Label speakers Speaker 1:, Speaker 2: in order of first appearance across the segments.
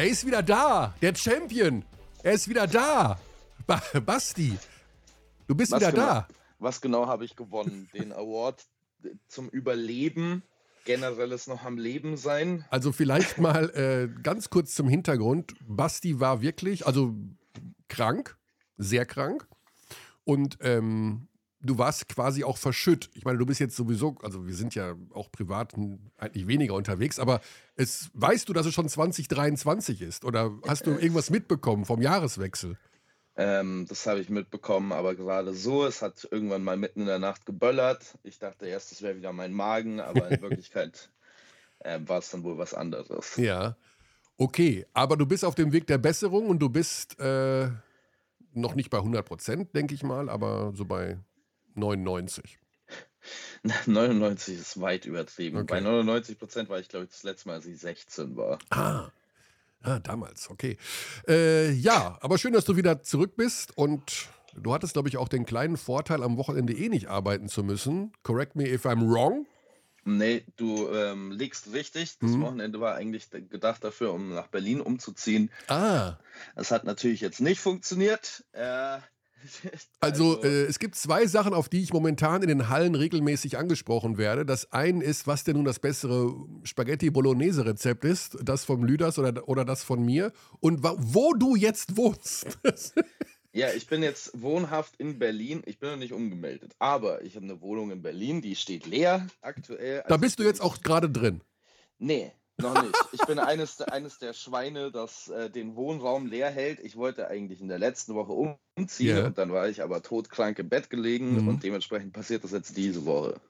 Speaker 1: Er ist wieder da, der Champion. Er ist wieder da. Ba Basti, du bist
Speaker 2: Was
Speaker 1: wieder
Speaker 2: genau,
Speaker 1: da.
Speaker 2: Was genau habe ich gewonnen? Den Award zum Überleben. Generelles noch am Leben sein.
Speaker 1: Also vielleicht mal äh, ganz kurz zum Hintergrund. Basti war wirklich, also krank, sehr krank. Und ähm, du warst quasi auch verschütt. Ich meine, du bist jetzt sowieso, also wir sind ja auch privat eigentlich weniger unterwegs, aber es, weißt du, dass es schon 2023 ist? Oder hast du irgendwas mitbekommen vom Jahreswechsel?
Speaker 2: Ähm, das habe ich mitbekommen, aber gerade so, es hat irgendwann mal mitten in der Nacht geböllert. Ich dachte erst, es wäre wieder mein Magen, aber in Wirklichkeit äh, war es dann wohl was anderes.
Speaker 1: Ja. Okay, aber du bist auf dem Weg der Besserung und du bist äh, noch nicht bei 100 Prozent, denke ich mal, aber so bei 99.
Speaker 2: 99 ist weit übertrieben.
Speaker 1: Okay.
Speaker 2: Bei 99 Prozent war ich, glaube ich, das letzte Mal, als ich 16 war.
Speaker 1: Ah. Ah, damals, okay. Äh, ja, aber schön, dass du wieder zurück bist und du hattest, glaube ich, auch den kleinen Vorteil, am Wochenende eh nicht arbeiten zu müssen. Correct me if I'm wrong.
Speaker 2: Nee, du ähm, liegst richtig. Das
Speaker 1: Mhm.
Speaker 2: Wochenende war eigentlich gedacht dafür, um nach Berlin umzuziehen.
Speaker 1: Ah,
Speaker 2: Das hat natürlich jetzt nicht funktioniert. Äh,
Speaker 1: also äh, es gibt zwei Sachen, auf die ich momentan in den Hallen regelmäßig angesprochen werde. Das eine ist, was denn nun das bessere Spaghetti-Bolognese-Rezept ist, das vom Lüders oder, oder das von mir und wo du jetzt wohnst.
Speaker 2: ja, ich bin jetzt wohnhaft in Berlin. Ich bin noch nicht umgemeldet. Aber ich habe eine Wohnung in Berlin, die steht leer aktuell.
Speaker 1: da
Speaker 2: Also
Speaker 1: bist du jetzt auch gerade drin.
Speaker 2: Nee, noch nicht. Ich bin eines, eines der Schweine, das äh, den Wohnraum leer hält. Ich wollte eigentlich in der letzten Woche umziehen
Speaker 1: Ja.
Speaker 2: und dann war ich aber todkrank im Bett gelegen
Speaker 1: Mhm.
Speaker 2: und dementsprechend passiert das jetzt diese Woche.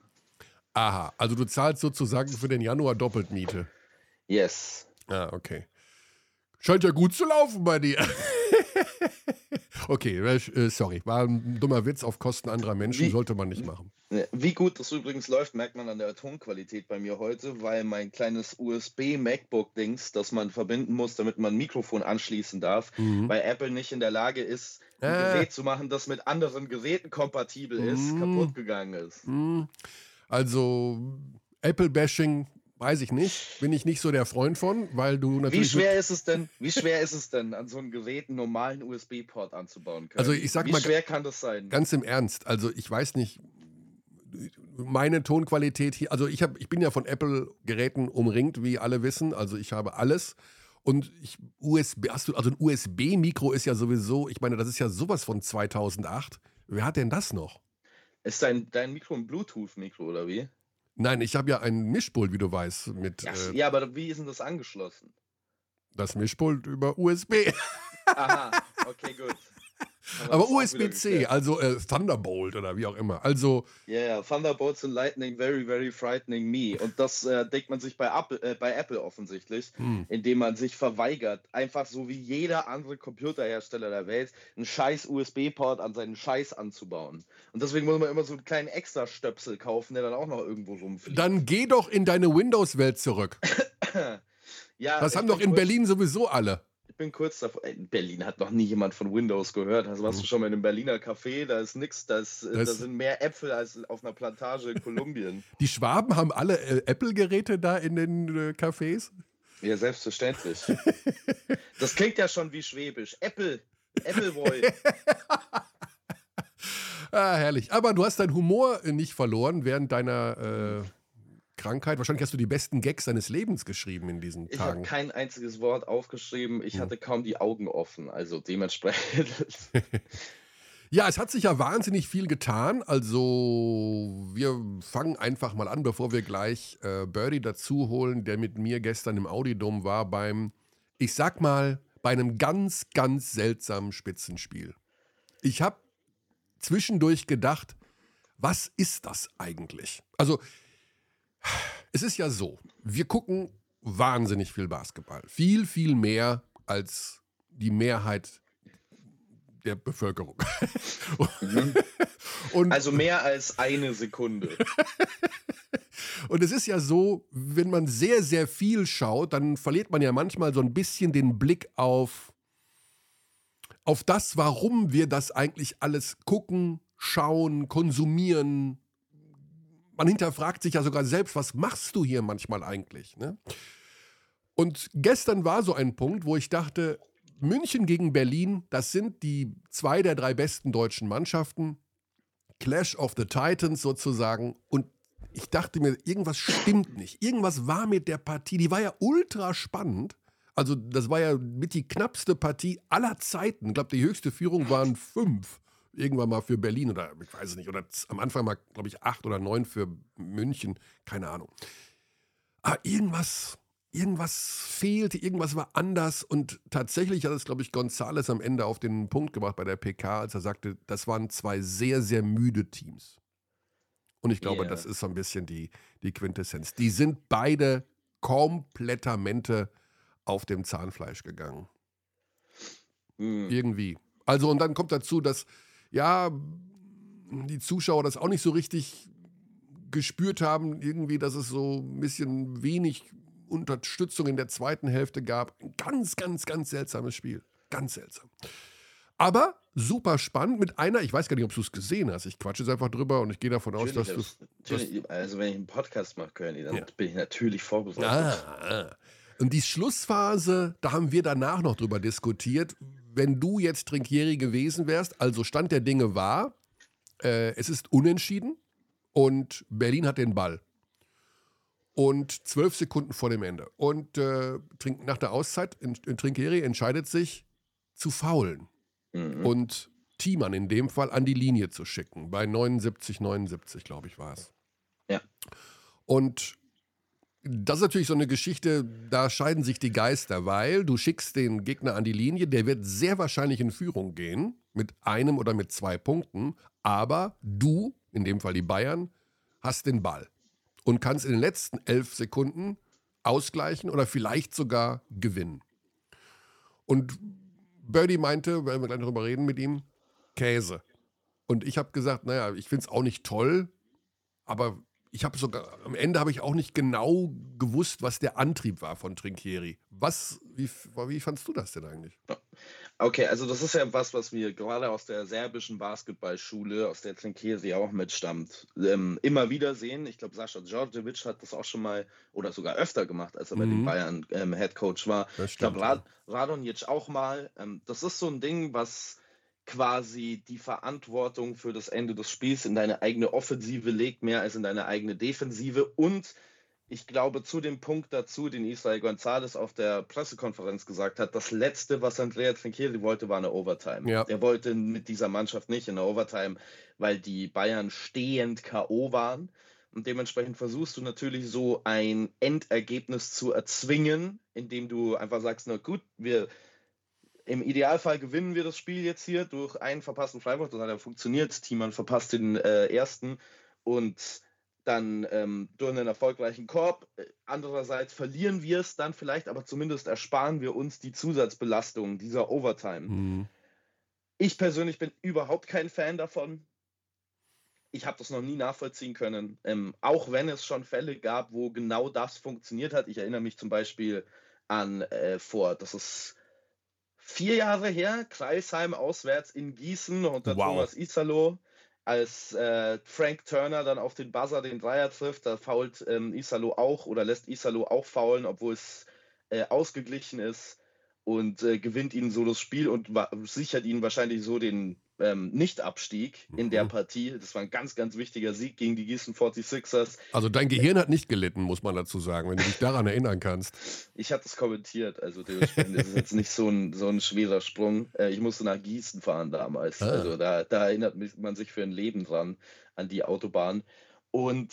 Speaker 1: Aha, also du zahlst sozusagen für den Januar doppelt Miete.
Speaker 2: Yes.
Speaker 1: Ah, okay. Scheint ja gut zu laufen bei dir. okay, äh, sorry. War ein dummer Witz auf Kosten anderer Menschen,
Speaker 2: Wie-
Speaker 1: sollte man nicht machen.
Speaker 2: Ja, Wie gut das übrigens läuft, merkt man an der Tonqualität bei mir heute, weil mein kleines USB-MacBook-Dings, das man verbinden muss, damit man ein Mikrofon anschließen darf,
Speaker 1: Mhm.
Speaker 2: bei Apple nicht in der Lage ist, ein
Speaker 1: Ah.
Speaker 2: Gerät zu machen, das mit anderen Geräten kompatibel ist,
Speaker 1: Mhm.
Speaker 2: kaputt gegangen ist.
Speaker 1: Hm, Also, Apple-Bashing, weiß ich nicht. Bin ich nicht so der Freund von, weil du
Speaker 2: Wie
Speaker 1: natürlich.
Speaker 2: schwer ist es denn, wie schwer ist es denn, an so ein Gerät einen normalen USB-Port anzubauen können?
Speaker 1: Also ich sag
Speaker 2: wie
Speaker 1: mal-
Speaker 2: schwer kann das sein?
Speaker 1: Ganz im Ernst, also ich weiß nicht, meine Tonqualität hier, also ich, hab, ich bin ja von Apple-Geräten umringt, wie alle wissen, also ich habe alles. Und ich, USB, hast du, also ein USB-Mikro ist ja sowieso, ich meine, das ist ja sowas von 2008. Wer hat denn das noch?
Speaker 2: Ist dein, dein Mikro ein Bluetooth-Mikro oder wie?
Speaker 1: Nein, ich habe ja ein Mischpult, wie du weißt, mit
Speaker 2: Ja,
Speaker 1: äh,
Speaker 2: ja, aber wie ist denn das angeschlossen?
Speaker 1: das Mischpult über USB.
Speaker 2: Aha, okay, gut.
Speaker 1: Aber USB-C, also äh, Thunderbolt oder wie auch immer. Also,
Speaker 2: Ja, ja, Thunderbolts and Lightning, very, very frightening me. Und das äh, denkt man sich bei Apple, äh, bei Apple offensichtlich,
Speaker 1: hm,
Speaker 2: indem man sich verweigert, einfach so wie jeder andere Computerhersteller der Welt, einen scheiß USB-Port an seinen Scheiß anzubauen. Und deswegen muss man immer so einen kleinen Extra-Stöpsel kaufen, der dann auch noch irgendwo rumfliegt.
Speaker 1: dann geh doch in deine Windows-Welt zurück.
Speaker 2: ja,
Speaker 1: Das haben doch in Berlin sowieso alle.
Speaker 2: Ich bin kurz davor. In Berlin hat noch nie jemand von Windows gehört. Also warst du schon mal in einem Berliner Café? Da ist nix. Da, ist, äh,
Speaker 1: Das-
Speaker 2: da sind mehr Äpfel als auf einer Plantage in Kolumbien.
Speaker 1: Die Schwaben haben alle äh, Apple-Geräte da in den äh, Cafés.
Speaker 2: ja, selbstverständlich. Das klingt ja schon wie Schwäbisch. Apple. Appleboy.
Speaker 1: Ah, herrlich. Aber du hast deinen Humor nicht verloren während deiner äh, Krankheit. Wahrscheinlich hast du die besten Gags deines Lebens geschrieben in diesen
Speaker 2: Ich habe
Speaker 1: Tagen.
Speaker 2: kein einziges Wort aufgeschrieben. Ich
Speaker 1: Hm.
Speaker 2: hatte kaum die Augen offen. Also dementsprechend.
Speaker 1: Ja, es hat sich ja wahnsinnig viel getan. Also, wir fangen einfach mal an, bevor wir gleich äh, Birdie dazu holen, der mit mir gestern im Audidom war beim, ich sag mal, bei einem ganz, ganz seltsamen Spitzenspiel. Ich habe zwischendurch gedacht, was ist das eigentlich? Also, es ist ja so, wir gucken wahnsinnig viel Basketball. Viel, viel mehr als die Mehrheit der Bevölkerung.
Speaker 2: Mhm. Also mehr als eine Sekunde.
Speaker 1: und es ist ja so, wenn man sehr, sehr viel schaut, dann verliert man ja manchmal so ein bisschen den Blick auf, auf das, warum wir das eigentlich alles gucken, schauen, konsumieren. Man hinterfragt sich ja sogar selbst, was machst du hier manchmal eigentlich? Ne? Und gestern war so ein Punkt, wo ich dachte, München gegen Berlin, das sind die zwei der drei besten deutschen Mannschaften. Clash of the Titans sozusagen. Und ich dachte mir, irgendwas stimmt nicht. Irgendwas war mit der Partie. Die war ja ultra spannend. Also, das war ja mit die knappste Partie aller Zeiten. Ich glaube, die höchste Führung waren fünf. Irgendwann mal für Berlin oder ich weiß es nicht. Oder am Anfang mal, glaube ich, acht oder neun für München. Keine Ahnung. Aber irgendwas, irgendwas fehlte, irgendwas war anders. Und tatsächlich hat es, glaube ich, Gonzales am Ende auf den Punkt gebracht bei der PK, als er sagte, das waren zwei sehr, sehr müde Teams. Und ich glaube, yeah. das ist so ein bisschen die, die Quintessenz. Die sind beide komplettamente auf dem Zahnfleisch gegangen. Mhm. Irgendwie. Also, und dann kommt dazu, dass, ja, die Zuschauer das auch nicht so richtig gespürt haben, irgendwie, dass es so ein bisschen wenig Unterstützung in der zweiten Hälfte gab. Ein ganz, ganz, ganz seltsames Spiel. Ganz seltsam. Aber super spannend mit einer, ich weiß gar nicht, ob du es gesehen hast. Ich quatsche jetzt einfach drüber und ich gehe davon aus, dass du.
Speaker 2: Also, wenn ich einen Podcast mache, König, dann ja. bin ich natürlich vorbereitet.
Speaker 1: Ah, und die Schlussphase, da haben wir danach noch drüber diskutiert. Wenn du jetzt Trinkieri gewesen wärst, also Stand der Dinge war, äh, es ist unentschieden und Berlin hat den Ball. Und zwölf Sekunden vor dem Ende. Und äh, nach der Auszeit, in, in Trinkieri entscheidet sich zu faulen mhm. und Thiemann in dem Fall an die Linie zu schicken. Bei 79, 79, glaube ich, war es.
Speaker 2: Ja.
Speaker 1: Und das ist natürlich so eine Geschichte, da scheiden sich die Geister, weil du schickst den Gegner an die Linie, der wird sehr wahrscheinlich in Führung gehen, mit einem oder mit zwei Punkten, aber du, in dem Fall die Bayern, hast den Ball und kannst in den letzten elf Sekunden ausgleichen oder vielleicht sogar gewinnen. Und Birdie meinte, weil wir gleich darüber reden mit ihm, Käse. Und ich habe gesagt, naja, ich finde es auch nicht toll, aber ich habe sogar, am Ende habe ich auch nicht genau gewusst, was der Antrieb war von Trinkieri. Was, wie, wie fandst du das denn eigentlich?
Speaker 2: Okay, also das ist ja was, was wir gerade aus der serbischen Basketballschule, aus der Trinkieri auch mitstammt, ähm, immer wieder sehen. Ich glaube, Sascha Djordjevic hat das auch schon mal oder sogar öfter gemacht, als er mhm. bei den Bayern ähm, Head Coach war. ich glaube, Rad, Radonjic auch mal. Ähm, das ist so ein Ding, was quasi die Verantwortung für das Ende des Spiels in deine eigene Offensive legt, mehr als in deine eigene Defensive. Und ich glaube, zu dem Punkt dazu, den Israel Gonzalez auf der Pressekonferenz gesagt hat, das Letzte, was Andrea Trinchieri wollte, war eine Overtime. Ja. Er wollte mit dieser Mannschaft nicht in der Overtime, weil die Bayern stehend K.O. waren. Und dementsprechend versuchst du natürlich so ein Endergebnis zu erzwingen, indem du einfach sagst, na gut, wir im Idealfall gewinnen wir das Spiel jetzt hier durch einen verpassten Freiwurf. Das hat ja funktioniert. Thiemann verpasst den äh, ersten und dann ähm, durch einen erfolgreichen Korb. Andererseits verlieren wir es dann vielleicht, aber zumindest ersparen wir uns die Zusatzbelastung dieser Overtime. Mhm. Ich persönlich bin überhaupt kein Fan davon. Ich habe das noch nie nachvollziehen können. Ähm, auch wenn es schon Fälle gab, wo genau das funktioniert hat. Ich erinnere mich zum Beispiel an äh, vor, das ist vier Jahre her, Kreisheim auswärts in Gießen unter wow. Thomas Isalo. Als äh, Frank Turner dann auf den Buzzer den Dreier trifft, da fault ähm, Isalo auch oder lässt Isalo auch faulen, obwohl es äh, ausgeglichen ist und äh, gewinnt ihnen so das Spiel und sichert ihnen wahrscheinlich so den ähm, Nicht-Abstieg in mhm. der Partie. Das war ein ganz, ganz wichtiger Sieg gegen die Gießen 46ers.
Speaker 1: Also dein Gehirn hat nicht gelitten, muss man dazu sagen, wenn du dich daran erinnern kannst.
Speaker 2: Ich habe das kommentiert, also dementsprechend ist es jetzt nicht so ein, so ein schwerer Sprung. Äh, ich musste nach Gießen fahren damals. Ah. Also da, da erinnert man sich für ein Leben dran an die Autobahn. Und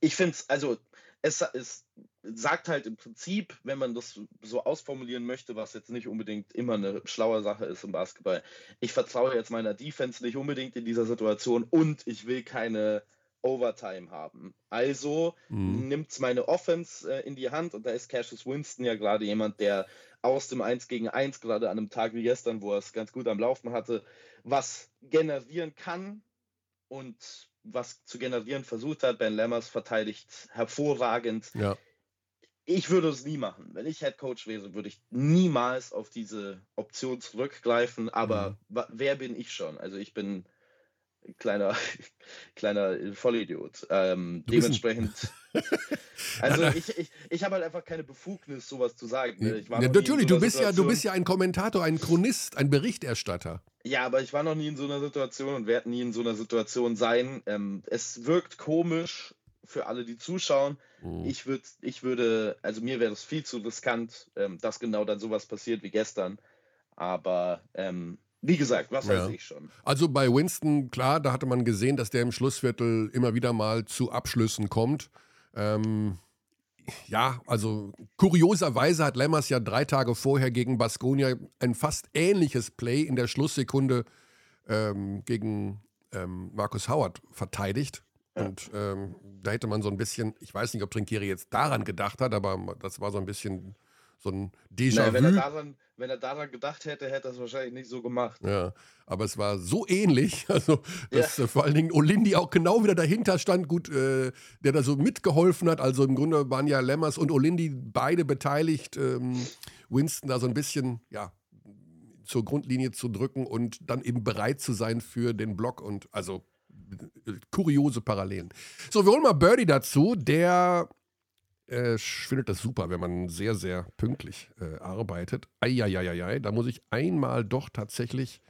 Speaker 2: ich finde es, also es ist sagt halt im Prinzip, wenn man das so ausformulieren möchte, was jetzt nicht unbedingt immer eine schlaue Sache ist im Basketball, ich vertraue jetzt meiner Defense nicht unbedingt in dieser Situation und ich will keine Overtime haben. Also mhm. nimmt es meine Offense äh, in die Hand und da ist Cassius Winston ja gerade jemand, der aus dem 1 gegen 1, gerade an einem Tag wie gestern, wo er es ganz gut am Laufen hatte, was generieren kann und was zu generieren versucht hat. Ben Lammers verteidigt hervorragend. Ja ich würde es nie machen. Wenn ich Head Coach wäre, würde ich niemals auf diese Option zurückgreifen. Aber mhm. wer bin ich schon? Also ich bin kleiner, kleiner Vollidiot. Ähm, dementsprechend. also ich, ich, ich habe halt einfach keine Befugnis, sowas zu sagen. Ne?
Speaker 1: ja, natürlich, du bist ja, du bist ja ein Kommentator, ein Chronist, ein Berichterstatter.
Speaker 2: Ja, aber ich war noch nie in so einer Situation und werde nie in so einer Situation sein. Ähm, es wirkt komisch für alle, die zuschauen. Mhm. Ich, würd, ich würde, also mir wäre das viel zu riskant, ähm, dass genau dann sowas passiert wie gestern. Aber ähm, wie gesagt, was ja. weiß ich schon.
Speaker 1: Also bei Winston, klar, da hatte man gesehen, dass der im Schlussviertel immer wieder mal zu Abschlüssen kommt. Ähm, ja, also kurioserweise hat Lemmers ja drei Tage vorher gegen Baskonia ein fast ähnliches Play in der Schlusssekunde ähm, gegen ähm, Markus Howard verteidigt. Ja. Und ähm, da hätte man so ein bisschen, ich weiß nicht, ob Trinkieri jetzt daran gedacht hat, aber das war so ein bisschen so ein Déjà-vu.
Speaker 2: wenn, er daran, wenn er daran gedacht hätte, hätte er es wahrscheinlich nicht so gemacht.
Speaker 1: Ja, aber es war so ähnlich, also dass ja. äh, vor allen Dingen Olindi auch genau wieder dahinter stand, gut, äh, der da so mitgeholfen hat. Also im Grunde waren ja Lemmers und Olindi beide beteiligt, ähm, Winston da so ein bisschen, ja, zur Grundlinie zu drücken und dann eben bereit zu sein für den Block und also äh, kuriose Parallelen. So, wir holen mal Birdie dazu, der äh, findet das super, wenn man sehr, sehr pünktlich äh, arbeitet. Eieieiei, da muss ich einmal doch tatsächlich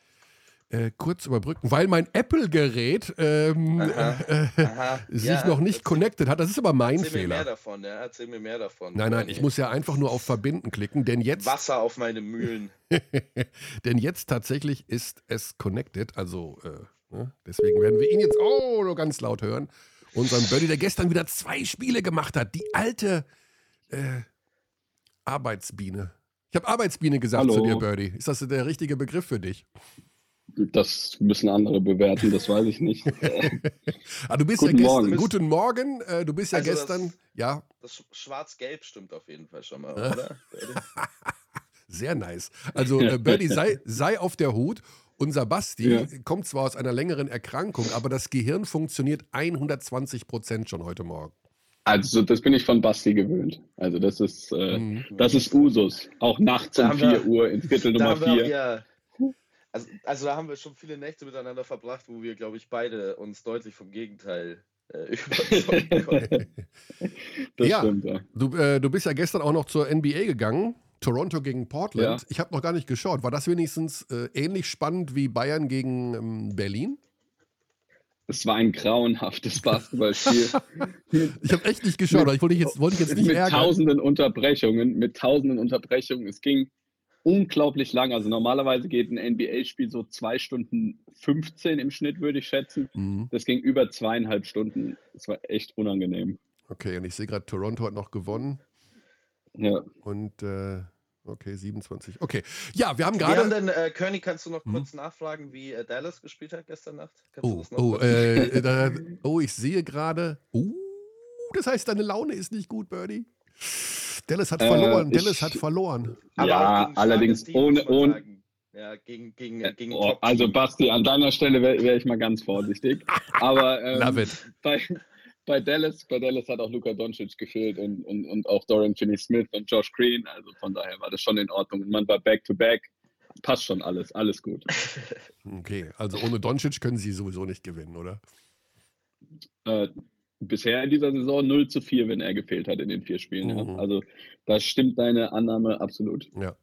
Speaker 1: äh, kurz überbrücken, weil mein Apple-Gerät ähm, äh, aha. sich ja, noch nicht connected hat. Das ist aber mein
Speaker 2: erzähl
Speaker 1: Fehler.
Speaker 2: Mir mehr davon, ja, erzähl mir mehr davon.
Speaker 1: Nein, nein, ich muss ja einfach nur auf Verbinden klicken, denn jetzt.
Speaker 2: Wasser auf meine Mühlen.
Speaker 1: denn jetzt tatsächlich ist es connected, also äh, ne? deswegen werden wir ihn jetzt oh, nur ganz laut hören unseren Birdie, der gestern wieder zwei Spiele gemacht hat. Die alte äh, Arbeitsbiene. Ich habe Arbeitsbiene gesagt Hallo. zu dir, Birdie. Ist das der richtige Begriff für dich?
Speaker 3: Das müssen andere bewerten, das weiß ich nicht.
Speaker 1: ah, du bist guten ja gestern. Morgen. Guten Morgen. Äh, du bist ja also gestern. Das, ja.
Speaker 2: Das Schwarz-Gelb stimmt auf jeden Fall schon mal, oder?
Speaker 1: Sehr nice. Also, äh, Birdie, sei, sei auf der Hut. Unser Basti ja. kommt zwar aus einer längeren Erkrankung, aber das Gehirn funktioniert 120 Prozent schon heute Morgen.
Speaker 3: Also das bin ich von Basti gewöhnt. Also das ist, äh, mhm. das ist Usus. Auch nachts um 4 Uhr in Viertel Nummer 4.
Speaker 2: Ja, also, also da haben wir schon viele Nächte miteinander verbracht, wo wir, glaube ich, beide uns deutlich vom Gegenteil äh, überzeugen konnten.
Speaker 1: das ja, stimmt, ja. Du, äh, du bist ja gestern auch noch zur NBA gegangen. Toronto gegen Portland. Ja. Ich habe noch gar nicht geschaut. War das wenigstens äh, ähnlich spannend wie Bayern gegen ähm, Berlin?
Speaker 3: Es war ein grauenhaftes Basketballspiel.
Speaker 1: ich habe echt nicht geschaut, mit, ich wollte jetzt, wollte ich jetzt nicht
Speaker 3: mit
Speaker 1: ärgern.
Speaker 3: tausenden Unterbrechungen, mit tausenden Unterbrechungen. Es ging unglaublich lang. Also normalerweise geht ein NBA-Spiel so zwei Stunden 15 im Schnitt, würde ich schätzen. Mhm. Das ging über zweieinhalb Stunden. Das war echt unangenehm.
Speaker 1: Okay, und ich sehe gerade, Toronto hat noch gewonnen.
Speaker 3: Ja.
Speaker 1: Und äh, Okay, 27. Okay. Ja, wir haben gerade.
Speaker 2: Wir haben äh, König, kannst du noch kurz hm? nachfragen, wie äh, Dallas gespielt hat gestern Nacht?
Speaker 1: oh, oh, äh, da, oh, ich sehe gerade. Uh, das heißt, deine Laune ist nicht gut, Birdie. Dallas hat verloren. Äh, Dallas hat verloren.
Speaker 3: ja, allerdings ohne. ohne
Speaker 2: ja, gegen, gegen, äh, gegen
Speaker 3: oh, Also, Basti, an deiner Stelle wäre wär ich mal ganz vorsichtig. Aber ähm,
Speaker 1: Love it.
Speaker 3: Bei, bei Dallas, bei Dallas hat auch Luka Doncic gefehlt und, und, und auch Dorian Finney-Smith und Josh Green. Also von daher war das schon in Ordnung. Und man war back-to-back. -back. Passt schon alles, alles gut.
Speaker 1: Okay, also ohne Doncic können sie sowieso nicht gewinnen, oder?
Speaker 3: Äh, bisher in dieser Saison 0 zu 4, wenn er gefehlt hat in den vier Spielen. Mhm. Ja. Also da stimmt deine Annahme absolut.
Speaker 1: Ja.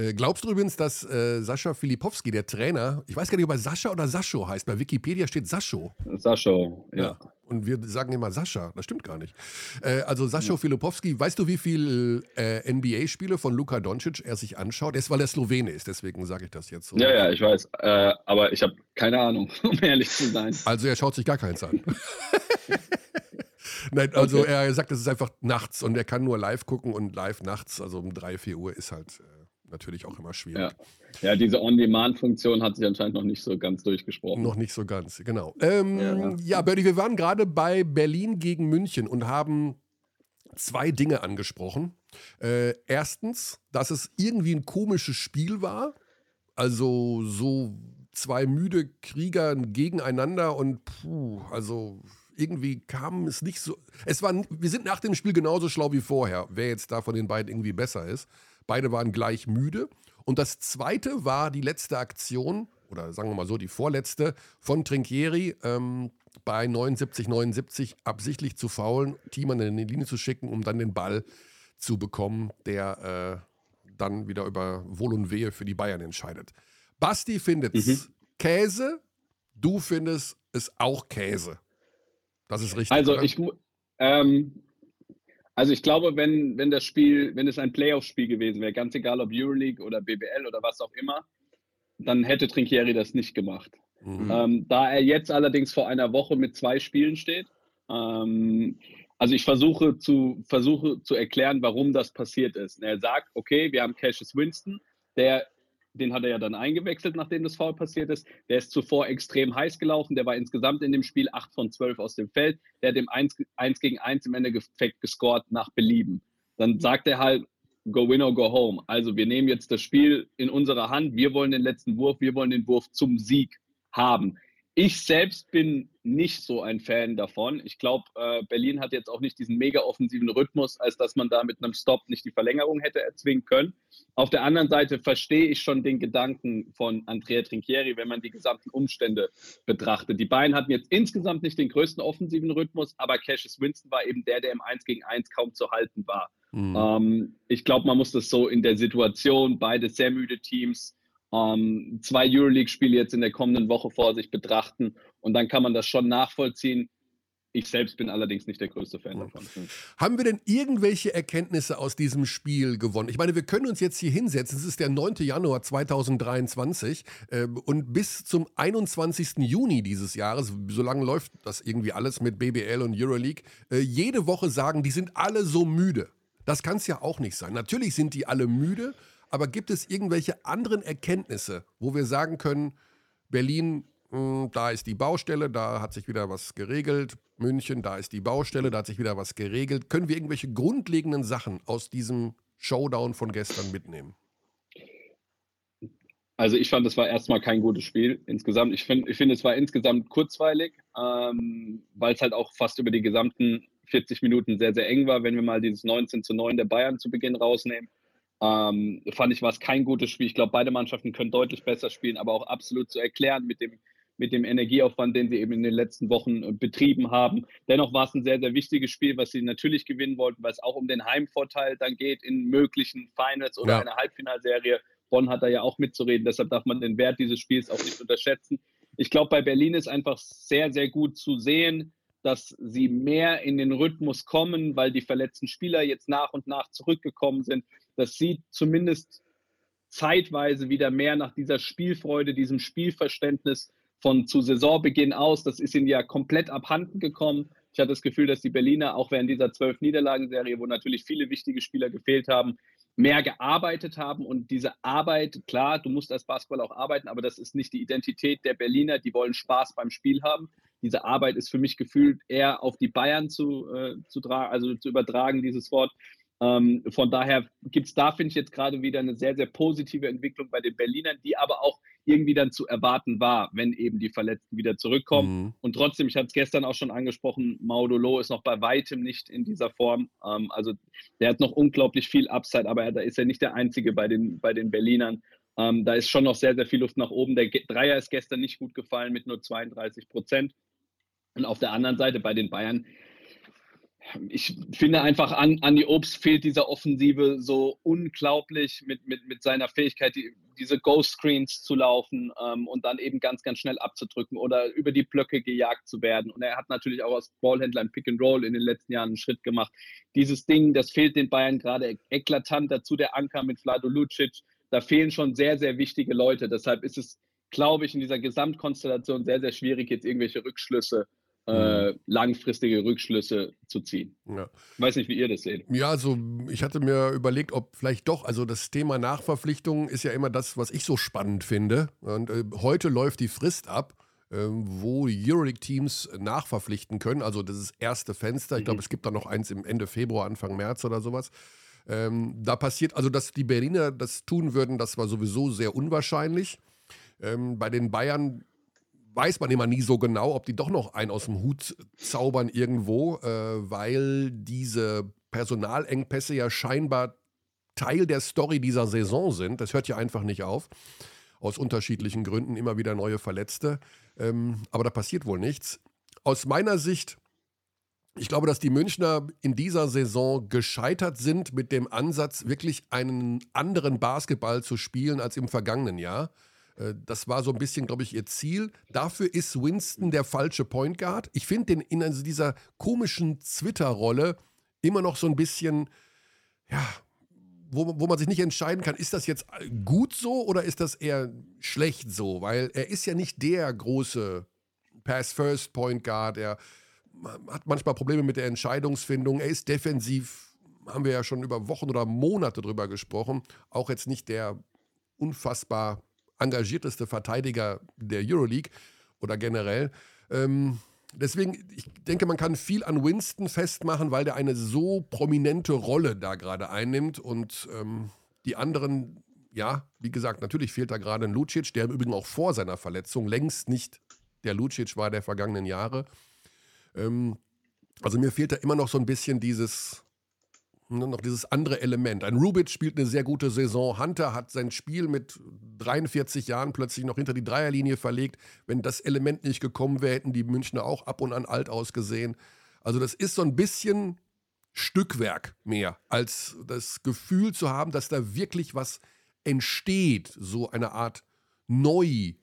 Speaker 1: Äh, glaubst du übrigens, dass äh, Sascha Filipowski, der Trainer, ich weiß gar nicht, ob er Sascha oder Sascho heißt, bei Wikipedia steht Sascho.
Speaker 3: Sascho, ja. ja.
Speaker 1: Und wir sagen immer Sascha, das stimmt gar nicht. Äh, also Sascha ja. Filipowski, weißt du, wie viele äh, NBA-Spiele von Luka Doncic er sich anschaut? Er ist, weil er Slowene ist, deswegen sage ich das jetzt so.
Speaker 3: Ja, ja, ich weiß. Äh, aber ich habe keine Ahnung, um ehrlich zu sein.
Speaker 1: Also er schaut sich gar keins an. Nein, also okay. er sagt, es ist einfach nachts und er kann nur live gucken und live nachts, also um 3, 4 Uhr ist halt natürlich auch immer schwierig.
Speaker 3: Ja, ja diese On-Demand-Funktion hat sich anscheinend noch nicht so ganz durchgesprochen.
Speaker 1: Noch nicht so ganz, genau. Ähm, ja. ja, Bernie, wir waren gerade bei Berlin gegen München und haben zwei Dinge angesprochen. Äh, erstens, dass es irgendwie ein komisches Spiel war. Also so zwei müde Krieger gegeneinander und puh, also irgendwie kam es nicht so. Es war, wir sind nach dem Spiel genauso schlau wie vorher, wer jetzt da von den beiden irgendwie besser ist. Beide waren gleich müde. Und das zweite war die letzte Aktion oder sagen wir mal so, die vorletzte von Trinkieri ähm, bei 79, 79 absichtlich zu faulen, Thiemann in die Linie zu schicken, um dann den Ball zu bekommen, der äh, dann wieder über Wohl und Wehe für die Bayern entscheidet. Basti findet es mhm. Käse, du findest es auch Käse. Das ist richtig.
Speaker 3: Also oder? ich ähm, also ich glaube, wenn, wenn das Spiel, wenn es ein Playoff-Spiel gewesen wäre, ganz egal ob Euroleague oder BBL oder was auch immer, dann hätte Trinkieri das nicht gemacht. Mhm. Ähm, da er jetzt allerdings vor einer Woche mit zwei Spielen steht, ähm, also ich versuche zu, versuche zu erklären, warum das passiert ist. Und er sagt, okay, wir haben Cassius Winston, der den hat er ja dann eingewechselt, nachdem das Foul passiert ist. Der ist zuvor extrem heiß gelaufen. Der war insgesamt in dem Spiel 8 von 12 aus dem Feld. Der hat dem 1, 1 gegen 1 im Endeffekt gescored nach Belieben. Dann sagt er halt, go win or go home. Also wir nehmen jetzt das Spiel in unsere Hand. Wir wollen den letzten Wurf. Wir wollen den Wurf zum Sieg haben. Ich selbst bin nicht so ein Fan davon. Ich glaube, äh, Berlin hat jetzt auch nicht diesen mega offensiven Rhythmus, als dass man da mit einem Stop nicht die Verlängerung hätte erzwingen können. Auf der anderen Seite verstehe ich schon den Gedanken von Andrea Trinchieri, wenn man die gesamten Umstände betrachtet. Die beiden hatten jetzt insgesamt nicht den größten offensiven Rhythmus, aber Cassius Winston war eben der, der im 1 gegen 1 kaum zu halten war. Mhm. Ähm, ich glaube, man muss das so in der Situation, beide sehr müde Teams, ähm, zwei Euroleague-Spiele jetzt in der kommenden Woche vor sich betrachten und dann kann man das schon nachvollziehen. Ich selbst bin allerdings nicht der größte Fan davon.
Speaker 1: Haben wir denn irgendwelche Erkenntnisse aus diesem Spiel gewonnen? Ich meine, wir können uns jetzt hier hinsetzen. Es ist der 9. Januar 2023 äh, und bis zum 21. Juni dieses Jahres, so lange läuft das irgendwie alles mit BBL und Euroleague, äh, jede Woche sagen, die sind alle so müde. Das kann es ja auch nicht sein. Natürlich sind die alle müde, aber gibt es irgendwelche anderen Erkenntnisse, wo wir sagen können, Berlin, mh, hm, da ist die Baustelle, da hat sich wieder was geregelt, München, da ist die Baustelle, da hat sich wieder was geregelt. Können wir irgendwelche grundlegenden Sachen aus diesem Showdown von gestern mitnehmen?
Speaker 3: Also ich fand, es war erstmal kein gutes Spiel insgesamt. Ich finde, ich find, es war insgesamt kurzweilig, ähm, weil es halt auch fast über die gesamten 40 Minuten sehr, sehr eng war, wenn wir mal dieses 19 zu 9 der Bayern zu Beginn rausnehmen. Ähm, fand ich, war es kein gutes Spiel. Ich glaube, beide Mannschaften können deutlich besser spielen, aber auch absolut zu erklären mit dem, mit dem Energieaufwand, den sie eben in den letzten Wochen äh, betrieben haben. Dennoch war es ein sehr, sehr wichtiges Spiel, was sie natürlich gewinnen wollten, weil es auch um den Heimvorteil dann geht in möglichen Finals oder ja. einer Halbfinalserie. Bonn hat da ja auch mitzureden, deshalb darf man den Wert dieses Spiels auch nicht unterschätzen. Ich glaube, bei Berlin ist einfach sehr, sehr gut zu sehen, dass sie mehr in den Rhythmus kommen, weil die verletzten Spieler jetzt nach und nach zurückgekommen sind. Das sieht zumindest zeitweise wieder mehr nach dieser Spielfreude, diesem Spielverständnis von zu Saisonbeginn aus. Das ist ihnen ja komplett abhanden gekommen. Ich hatte das Gefühl, dass die Berliner auch während dieser zwölf Niederlagenserie, wo natürlich viele wichtige Spieler gefehlt haben, mehr gearbeitet haben. Und diese Arbeit, klar, du musst als Basketball auch arbeiten, aber das ist nicht die Identität der Berliner. Die wollen Spaß beim Spiel haben diese Arbeit ist für mich gefühlt eher auf die Bayern zu, äh, zu, also zu übertragen, dieses Wort. Ähm, von daher gibt es da, finde ich, jetzt gerade wieder eine sehr, sehr positive Entwicklung bei den Berlinern, die aber auch irgendwie dann zu erwarten war, wenn eben die Verletzten wieder zurückkommen. Mhm. Und trotzdem, ich hatte es gestern auch schon angesprochen, Maudolo ist noch bei weitem nicht in dieser Form. Ähm, also der hat noch unglaublich viel Upside, aber er, da ist er nicht der Einzige bei den, bei den Berlinern. Ähm, da ist schon noch sehr, sehr viel Luft nach oben. Der Dreier ist gestern nicht gut gefallen mit nur 32 Prozent. Und auf der anderen Seite bei den Bayern, ich finde einfach, an Andi Obst fehlt dieser Offensive so unglaublich mit, mit, mit seiner Fähigkeit, die, diese Ghost-Screens zu laufen ähm, und dann eben ganz, ganz schnell abzudrücken oder über die Blöcke gejagt zu werden. Und er hat natürlich auch als Ballhändler im Pick and Roll in den letzten Jahren einen Schritt gemacht. Dieses Ding, das fehlt den Bayern gerade eklatant. Dazu der Anker mit Vlado Lucic. Da fehlen schon sehr, sehr wichtige Leute. Deshalb ist es, glaube ich, in dieser Gesamtkonstellation sehr, sehr schwierig, jetzt irgendwelche Rückschlüsse äh, mhm. langfristige Rückschlüsse zu ziehen. Ja. Ich weiß nicht, wie ihr das seht.
Speaker 1: Ja, also ich hatte mir überlegt, ob vielleicht doch, also das Thema Nachverpflichtung ist ja immer das, was ich so spannend finde. Und äh, heute läuft die Frist ab, äh, wo Euroleague-Teams nachverpflichten können. Also das ist das erste Fenster. Ich glaube, mhm. es gibt da noch eins im Ende Februar, Anfang März oder sowas. Ähm, da passiert, also dass die Berliner das tun würden, das war sowieso sehr unwahrscheinlich. Ähm, bei den Bayern weiß man immer nie so genau, ob die doch noch einen aus dem Hut zaubern irgendwo, äh, weil diese Personalengpässe ja scheinbar Teil der Story dieser Saison sind. Das hört ja einfach nicht auf. aus unterschiedlichen Gründen immer wieder neue Verletzte. Ähm, aber da passiert wohl nichts. Aus meiner Sicht, ich glaube, dass die Münchner in dieser Saison gescheitert sind mit dem Ansatz, wirklich einen anderen Basketball zu spielen als im vergangenen Jahr. Äh, das war so ein bisschen, glaube ich, ihr Ziel. Dafür ist Winston der falsche Point Guard. Ich finde den in also dieser komischen Twitter-Rolle immer noch so ein bisschen, ja, wo, wo man sich nicht entscheiden kann, ist das jetzt gut so oder ist das eher schlecht so? Weil er ist ja nicht der große Pass-First-Point Guard. Er hat manchmal Probleme mit der Entscheidungsfindung. Er ist defensiv, haben wir ja schon über Wochen oder Monate drüber gesprochen. Auch jetzt nicht der unfassbar engagierteste Verteidiger der Euroleague oder generell. Ähm, deswegen, ich denke, man kann viel an Winston festmachen, weil der eine so prominente Rolle da gerade einnimmt und ähm, die anderen, ja, wie gesagt, natürlich fehlt da gerade ein Lucic, der im Übrigen auch vor seiner Verletzung längst nicht der Lucic war der vergangenen Jahre. Ähm, also mir fehlt da immer noch so ein bisschen dieses, noch dieses andere Element. Ein Rubit spielt eine sehr gute Saison. Hunter hat sein Spiel mit 43 Jahren plötzlich noch hinter die Dreierlinie verlegt. Wenn das Element nicht gekommen wäre, hätten die Münchner auch ab und an alt ausgesehen. Also das ist so ein bisschen Stückwerk mehr, als das Gefühl zu haben, dass da wirklich was entsteht, so eine Art neu.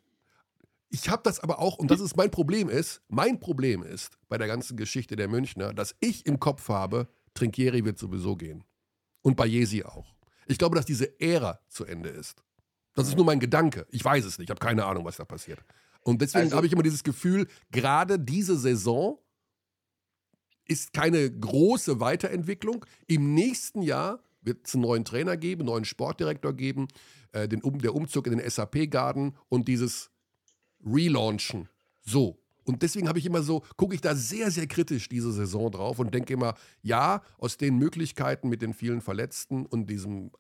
Speaker 1: Ich habe das aber auch, und das ist mein Problem ist, mein Problem ist bei der ganzen Geschichte der Münchner, dass ich im Kopf habe, Trinkieri wird sowieso gehen. Und Bayesi auch. Ich glaube, dass diese Ära zu Ende ist. Das ist nur mein Gedanke. Ich weiß es nicht. Ich habe keine Ahnung, was da passiert. Und deswegen also, habe ich immer dieses Gefühl, gerade diese Saison ist keine große Weiterentwicklung. Im nächsten Jahr wird es einen neuen Trainer geben, einen neuen Sportdirektor geben, äh, den, um, der Umzug in den SAP-Garden und dieses Relaunchen. So, und deswegen habe ich immer so, gucke ich da sehr, sehr kritisch diese Saison drauf und denke immer, ja, aus den Möglichkeiten mit den vielen Verletzten und diesem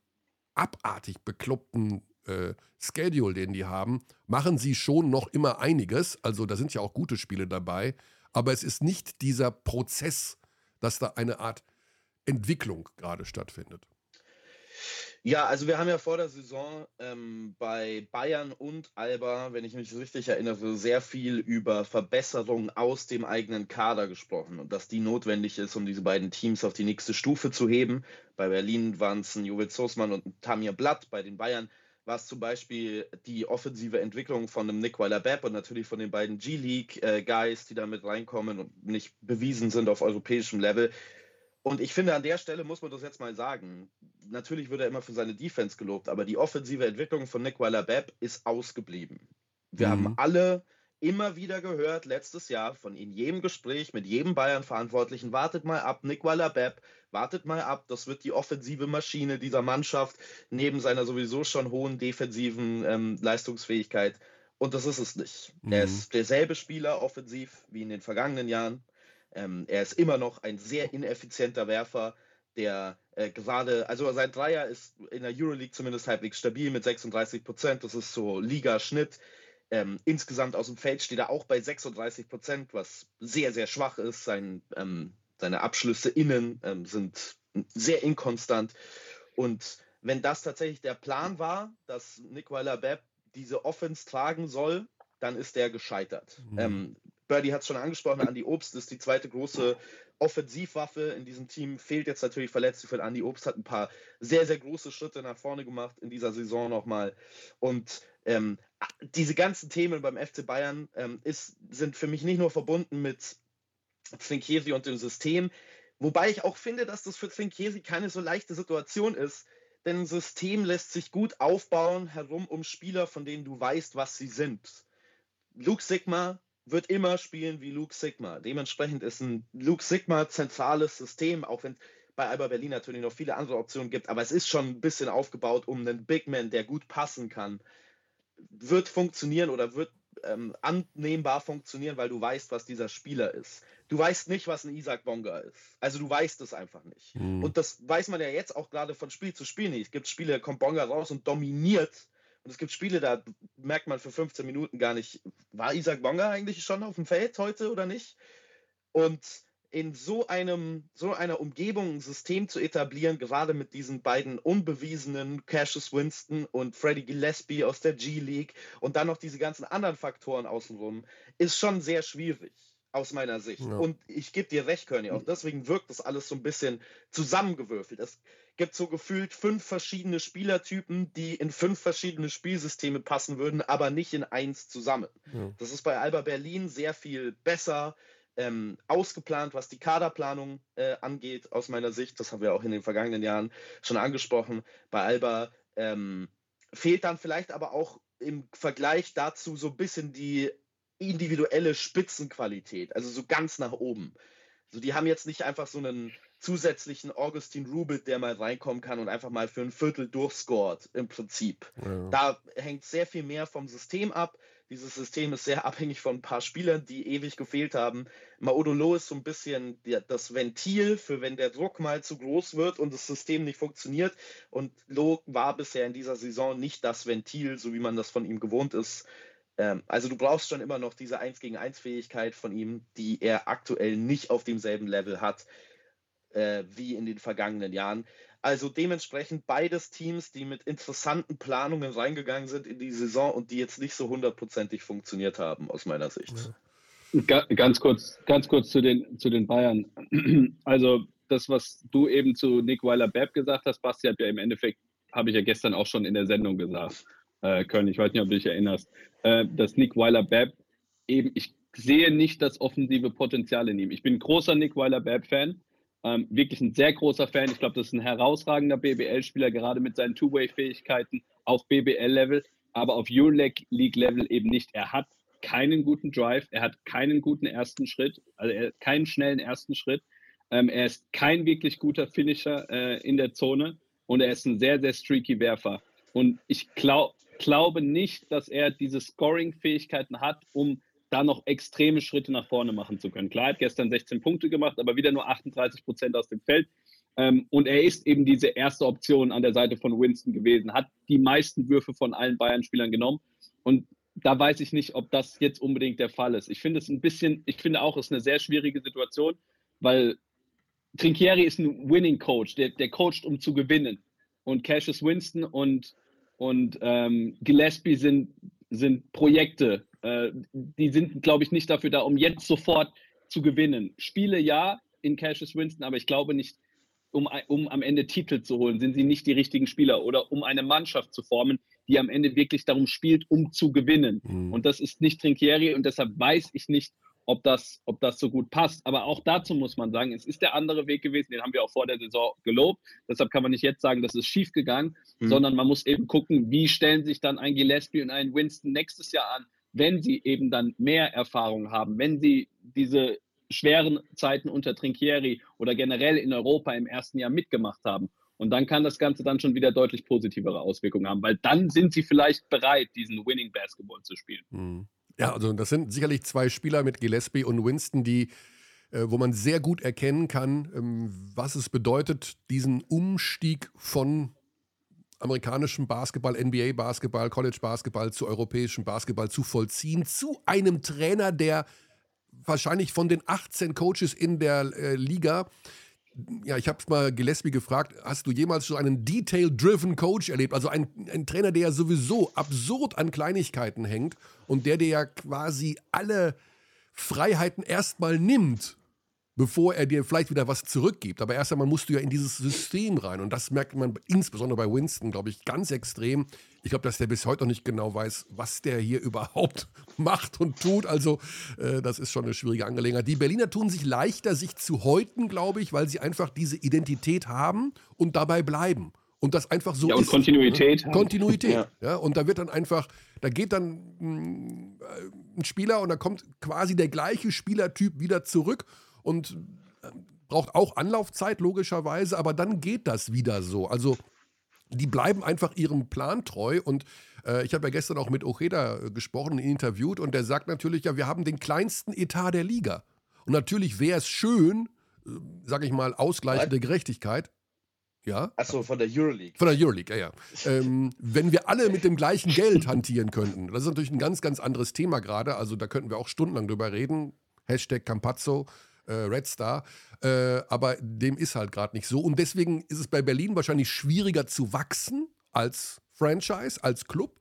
Speaker 1: abartig bekloppten äh, Schedule, den die haben, machen sie schon noch immer einiges. Also da sind ja auch gute Spiele dabei. Aber es ist nicht dieser Prozess, dass da eine Art Entwicklung gerade stattfindet.
Speaker 2: Ja, also wir haben ja vor der Saison ähm, bei Bayern und Alba, wenn ich mich richtig erinnere, sehr viel über Verbesserungen aus dem eigenen Kader gesprochen und dass die notwendig ist, um diese beiden Teams auf die nächste Stufe zu heben. Bei Berlin waren es ein Jovic Soßmann und ein Tamir Blatt. Bei den Bayern war es zum Beispiel die offensive Entwicklung von einem Nick Weiler-Bepp und natürlich von den beiden G-League-Guys, äh, die da mit reinkommen und nicht bewiesen sind auf europäischem Level. Und ich finde, an der Stelle muss man das jetzt mal sagen. Natürlich wird er immer für seine Defense gelobt, aber die offensive Entwicklung von Nick Weiler-Bepp ist ausgeblieben. Wir mhm. haben alle immer wieder gehört, letztes Jahr, von in jedem Gespräch mit jedem Bayern-Verantwortlichen, wartet mal ab, Nick Weiler-Bepp, wartet mal ab, das wird die offensive Maschine dieser Mannschaft, neben seiner sowieso schon hohen defensiven ähm, Leistungsfähigkeit. Und das ist es nicht. Mhm. Er ist derselbe Spieler offensiv wie in den vergangenen Jahren. Ähm, er ist immer noch ein sehr ineffizienter Werfer, der äh, gerade, also sein Dreier ist in der Euroleague zumindest halbwegs stabil mit 36 Prozent. Das ist so Ligaschnitt. Ähm, insgesamt aus dem Feld steht er auch bei 36 Prozent, was sehr, sehr schwach ist. Sein, ähm, seine Abschlüsse innen ähm, sind sehr inkonstant. Und wenn das tatsächlich der Plan war, dass Nick Weiler-Bepp diese Offense tragen soll, dann ist der gescheitert. Mhm. Birdie hat es schon angesprochen, Andy Obst ist die zweite große Offensivwaffe in diesem Team, fehlt jetzt natürlich verletzt. Für Andy Obst hat ein paar sehr, sehr große Schritte nach vorne gemacht in dieser Saison nochmal. Und ähm, diese ganzen Themen beim FC Bayern ähm, ist, sind für mich nicht nur verbunden mit Trinkieri und dem System, wobei ich auch finde, dass das für Trinkieri keine so leichte Situation ist, denn ein System lässt sich gut aufbauen herum um Spieler, von denen du weißt, was sie sind. Luke Sigma wird immer spielen wie Luke Sigma. Dementsprechend ist ein Luke Sigma zentrales System, auch wenn bei Alba Berlin natürlich noch viele andere Optionen gibt, aber es ist schon ein bisschen aufgebaut um einen Big Man, der gut passen kann. Wird funktionieren oder wird ähm, annehmbar funktionieren, weil du weißt, was dieser Spieler ist. Du weißt nicht, was ein Isaac Bonga ist. Also du weißt es einfach nicht. Mhm. Und das weiß man ja jetzt auch gerade von Spiel zu Spiel nicht. Es gibt Spiele, da kommt Bonga raus und dominiert und es gibt Spiele, da merkt man für 15 Minuten gar nicht, war Isaac Bonga eigentlich schon auf dem Feld heute oder nicht? Und in so einem, so einer Umgebung ein System zu etablieren, gerade mit diesen beiden unbewiesenen Cassius Winston und Freddie Gillespie aus der G-League und dann noch diese ganzen anderen Faktoren außenrum, ist schon sehr schwierig aus meiner Sicht. Ja. Und ich gebe dir recht, Körny, auch deswegen wirkt das alles so ein bisschen zusammengewürfelt. Es gibt so gefühlt fünf verschiedene Spielertypen, die in fünf verschiedene Spielsysteme passen würden, aber nicht in eins zusammen. Ja. Das ist bei Alba Berlin sehr viel besser ähm, ausgeplant, was die Kaderplanung äh, angeht, aus meiner Sicht. Das haben wir auch in den vergangenen Jahren schon angesprochen. Bei Alba ähm, fehlt dann vielleicht aber auch im Vergleich dazu so ein bisschen die individuelle Spitzenqualität, also so ganz nach oben. Also die haben jetzt nicht einfach so einen zusätzlichen Augustin Rubit, der mal reinkommen kann und einfach mal für ein Viertel durchscored im Prinzip. Ja. Da hängt sehr viel mehr vom System ab. Dieses System ist sehr abhängig von ein paar Spielern, die ewig gefehlt haben. Maodolo ist so ein bisschen das Ventil für wenn der Druck mal zu groß wird und das System nicht funktioniert. Und Lo war bisher in dieser Saison nicht das Ventil, so wie man das von ihm gewohnt ist. Ähm, also du brauchst schon immer noch diese 1 gegen 1 Fähigkeit von ihm, die er aktuell nicht auf demselben Level hat äh, wie in den vergangenen Jahren. Also dementsprechend beides Teams, die mit interessanten Planungen reingegangen sind in die Saison und die jetzt nicht so hundertprozentig funktioniert haben, aus meiner Sicht.
Speaker 3: Ganz kurz, ganz kurz zu den, zu den Bayern. Also das, was du eben zu Nick Weiler-Bepp gesagt hast, Basti hat ja im Endeffekt, habe ich ja gestern auch schon in der Sendung gesagt, äh, Köln, ich weiß nicht, ob du dich erinnerst, äh, dass Nick Weiler-Bepp eben, ich sehe nicht das offensive Potenzial in ihm. Ich bin großer Nick Weiler-Bepp-Fan, ähm, wirklich ein sehr großer Fan. Ich glaube, das ist ein herausragender BBL-Spieler, gerade mit seinen Two-Way-Fähigkeiten auf BBL-Level, aber auf Euroleague-Level eben nicht. Er hat keinen guten Drive, er hat keinen guten ersten Schritt, also er hat keinen schnellen ersten Schritt. Ähm, er ist kein wirklich guter Finisher äh, in der Zone und er ist ein sehr, sehr streaky Werfer. Und ich glaub, glaube nicht, dass er diese Scoring-Fähigkeiten hat, um da noch extreme Schritte nach vorne machen zu können. Klar, hat gestern 16 Punkte gemacht, aber wieder nur 38 Prozent aus dem Feld. Ähm, und er ist eben diese erste Option an der Seite von Winston gewesen, hat die meisten Würfe von allen Bayern-Spielern genommen. Und da weiß ich nicht, ob das jetzt unbedingt der Fall ist. Ich finde es ein bisschen, ich finde auch, es ist eine sehr schwierige Situation, weil Trinkieri ist ein Winning Coach, der, der coacht, um zu gewinnen. Und Cassius Winston und, und ähm, Gillespie sind, sind Projekte, äh, die sind, glaube ich, nicht dafür da, um jetzt sofort zu gewinnen. Spiele ja in Cassius Winston, aber ich glaube nicht, um, um am Ende Titel zu holen, sind sie nicht die richtigen Spieler oder um eine Mannschaft zu formen, die am Ende wirklich darum spielt, um zu gewinnen. Mhm. Und das ist nicht Trinkieri und deshalb weiß ich nicht, ob das, ob das so gut passt. Aber auch dazu muss man sagen, es ist der andere Weg gewesen, den haben wir auch vor der Saison gelobt. Deshalb kann man nicht jetzt sagen, das ist schief gegangen, mhm. sondern man muss eben gucken, wie stellen sich dann ein Gillespie und ein Winston nächstes Jahr an, wenn sie eben dann mehr Erfahrung haben, wenn sie diese schweren Zeiten unter Trinkieri oder generell in Europa im ersten Jahr mitgemacht haben. Und dann kann das Ganze dann schon wieder deutlich positivere Auswirkungen haben, weil dann sind sie vielleicht bereit, diesen Winning Basketball zu spielen.
Speaker 1: Mhm. Ja, also das sind sicherlich zwei Spieler mit Gillespie und Winston, die, äh, wo man sehr gut erkennen kann, ähm, was es bedeutet, diesen Umstieg von amerikanischem Basketball, NBA Basketball, College Basketball zu europäischem Basketball zu vollziehen, zu einem Trainer, der wahrscheinlich von den 18 Coaches in der äh, Liga ja, ich habe mal Gillespie gefragt, hast du jemals so einen Detail-Driven Coach erlebt? Also ein Trainer, der ja sowieso absurd an Kleinigkeiten hängt und der dir ja quasi alle Freiheiten erstmal nimmt bevor er dir vielleicht wieder was zurückgibt. Aber erst einmal musst du ja in dieses System rein. Und das merkt man insbesondere bei Winston, glaube ich, ganz extrem. Ich glaube, dass der bis heute noch nicht genau weiß, was der hier überhaupt macht und tut. Also, äh, das ist schon eine schwierige Angelegenheit. Die Berliner tun sich leichter, sich zu häuten, glaube ich, weil sie einfach diese Identität haben und dabei bleiben. Und das einfach so
Speaker 3: ja, und ist. Kontinuität.
Speaker 1: Ne? Kontinuität. Ja. ja. Und da wird dann einfach, da geht dann mm, ein Spieler und da kommt quasi der gleiche Spielertyp wieder zurück und äh, braucht auch Anlaufzeit, logischerweise, aber dann geht das wieder so. Also die bleiben einfach ihrem Plan treu und äh, ich habe ja gestern auch mit Ojeda äh, gesprochen, ihn interviewt und der sagt natürlich, ja, wir haben den kleinsten Etat der Liga. Und natürlich wäre es schön, äh, sage ich mal, ausgleichende Gerechtigkeit. Ja?
Speaker 2: Achso, von der Euroleague.
Speaker 1: Von der Euroleague, ja, ja. ähm, wenn wir alle mit dem gleichen Geld hantieren könnten. Das ist natürlich ein ganz, ganz anderes Thema gerade. Also da könnten wir auch stundenlang drüber reden. Hashtag Campazzo äh, Red Star. Äh, aber dem ist halt gerade nicht so. Und deswegen ist es bei Berlin wahrscheinlich schwieriger zu wachsen als Franchise, als Club.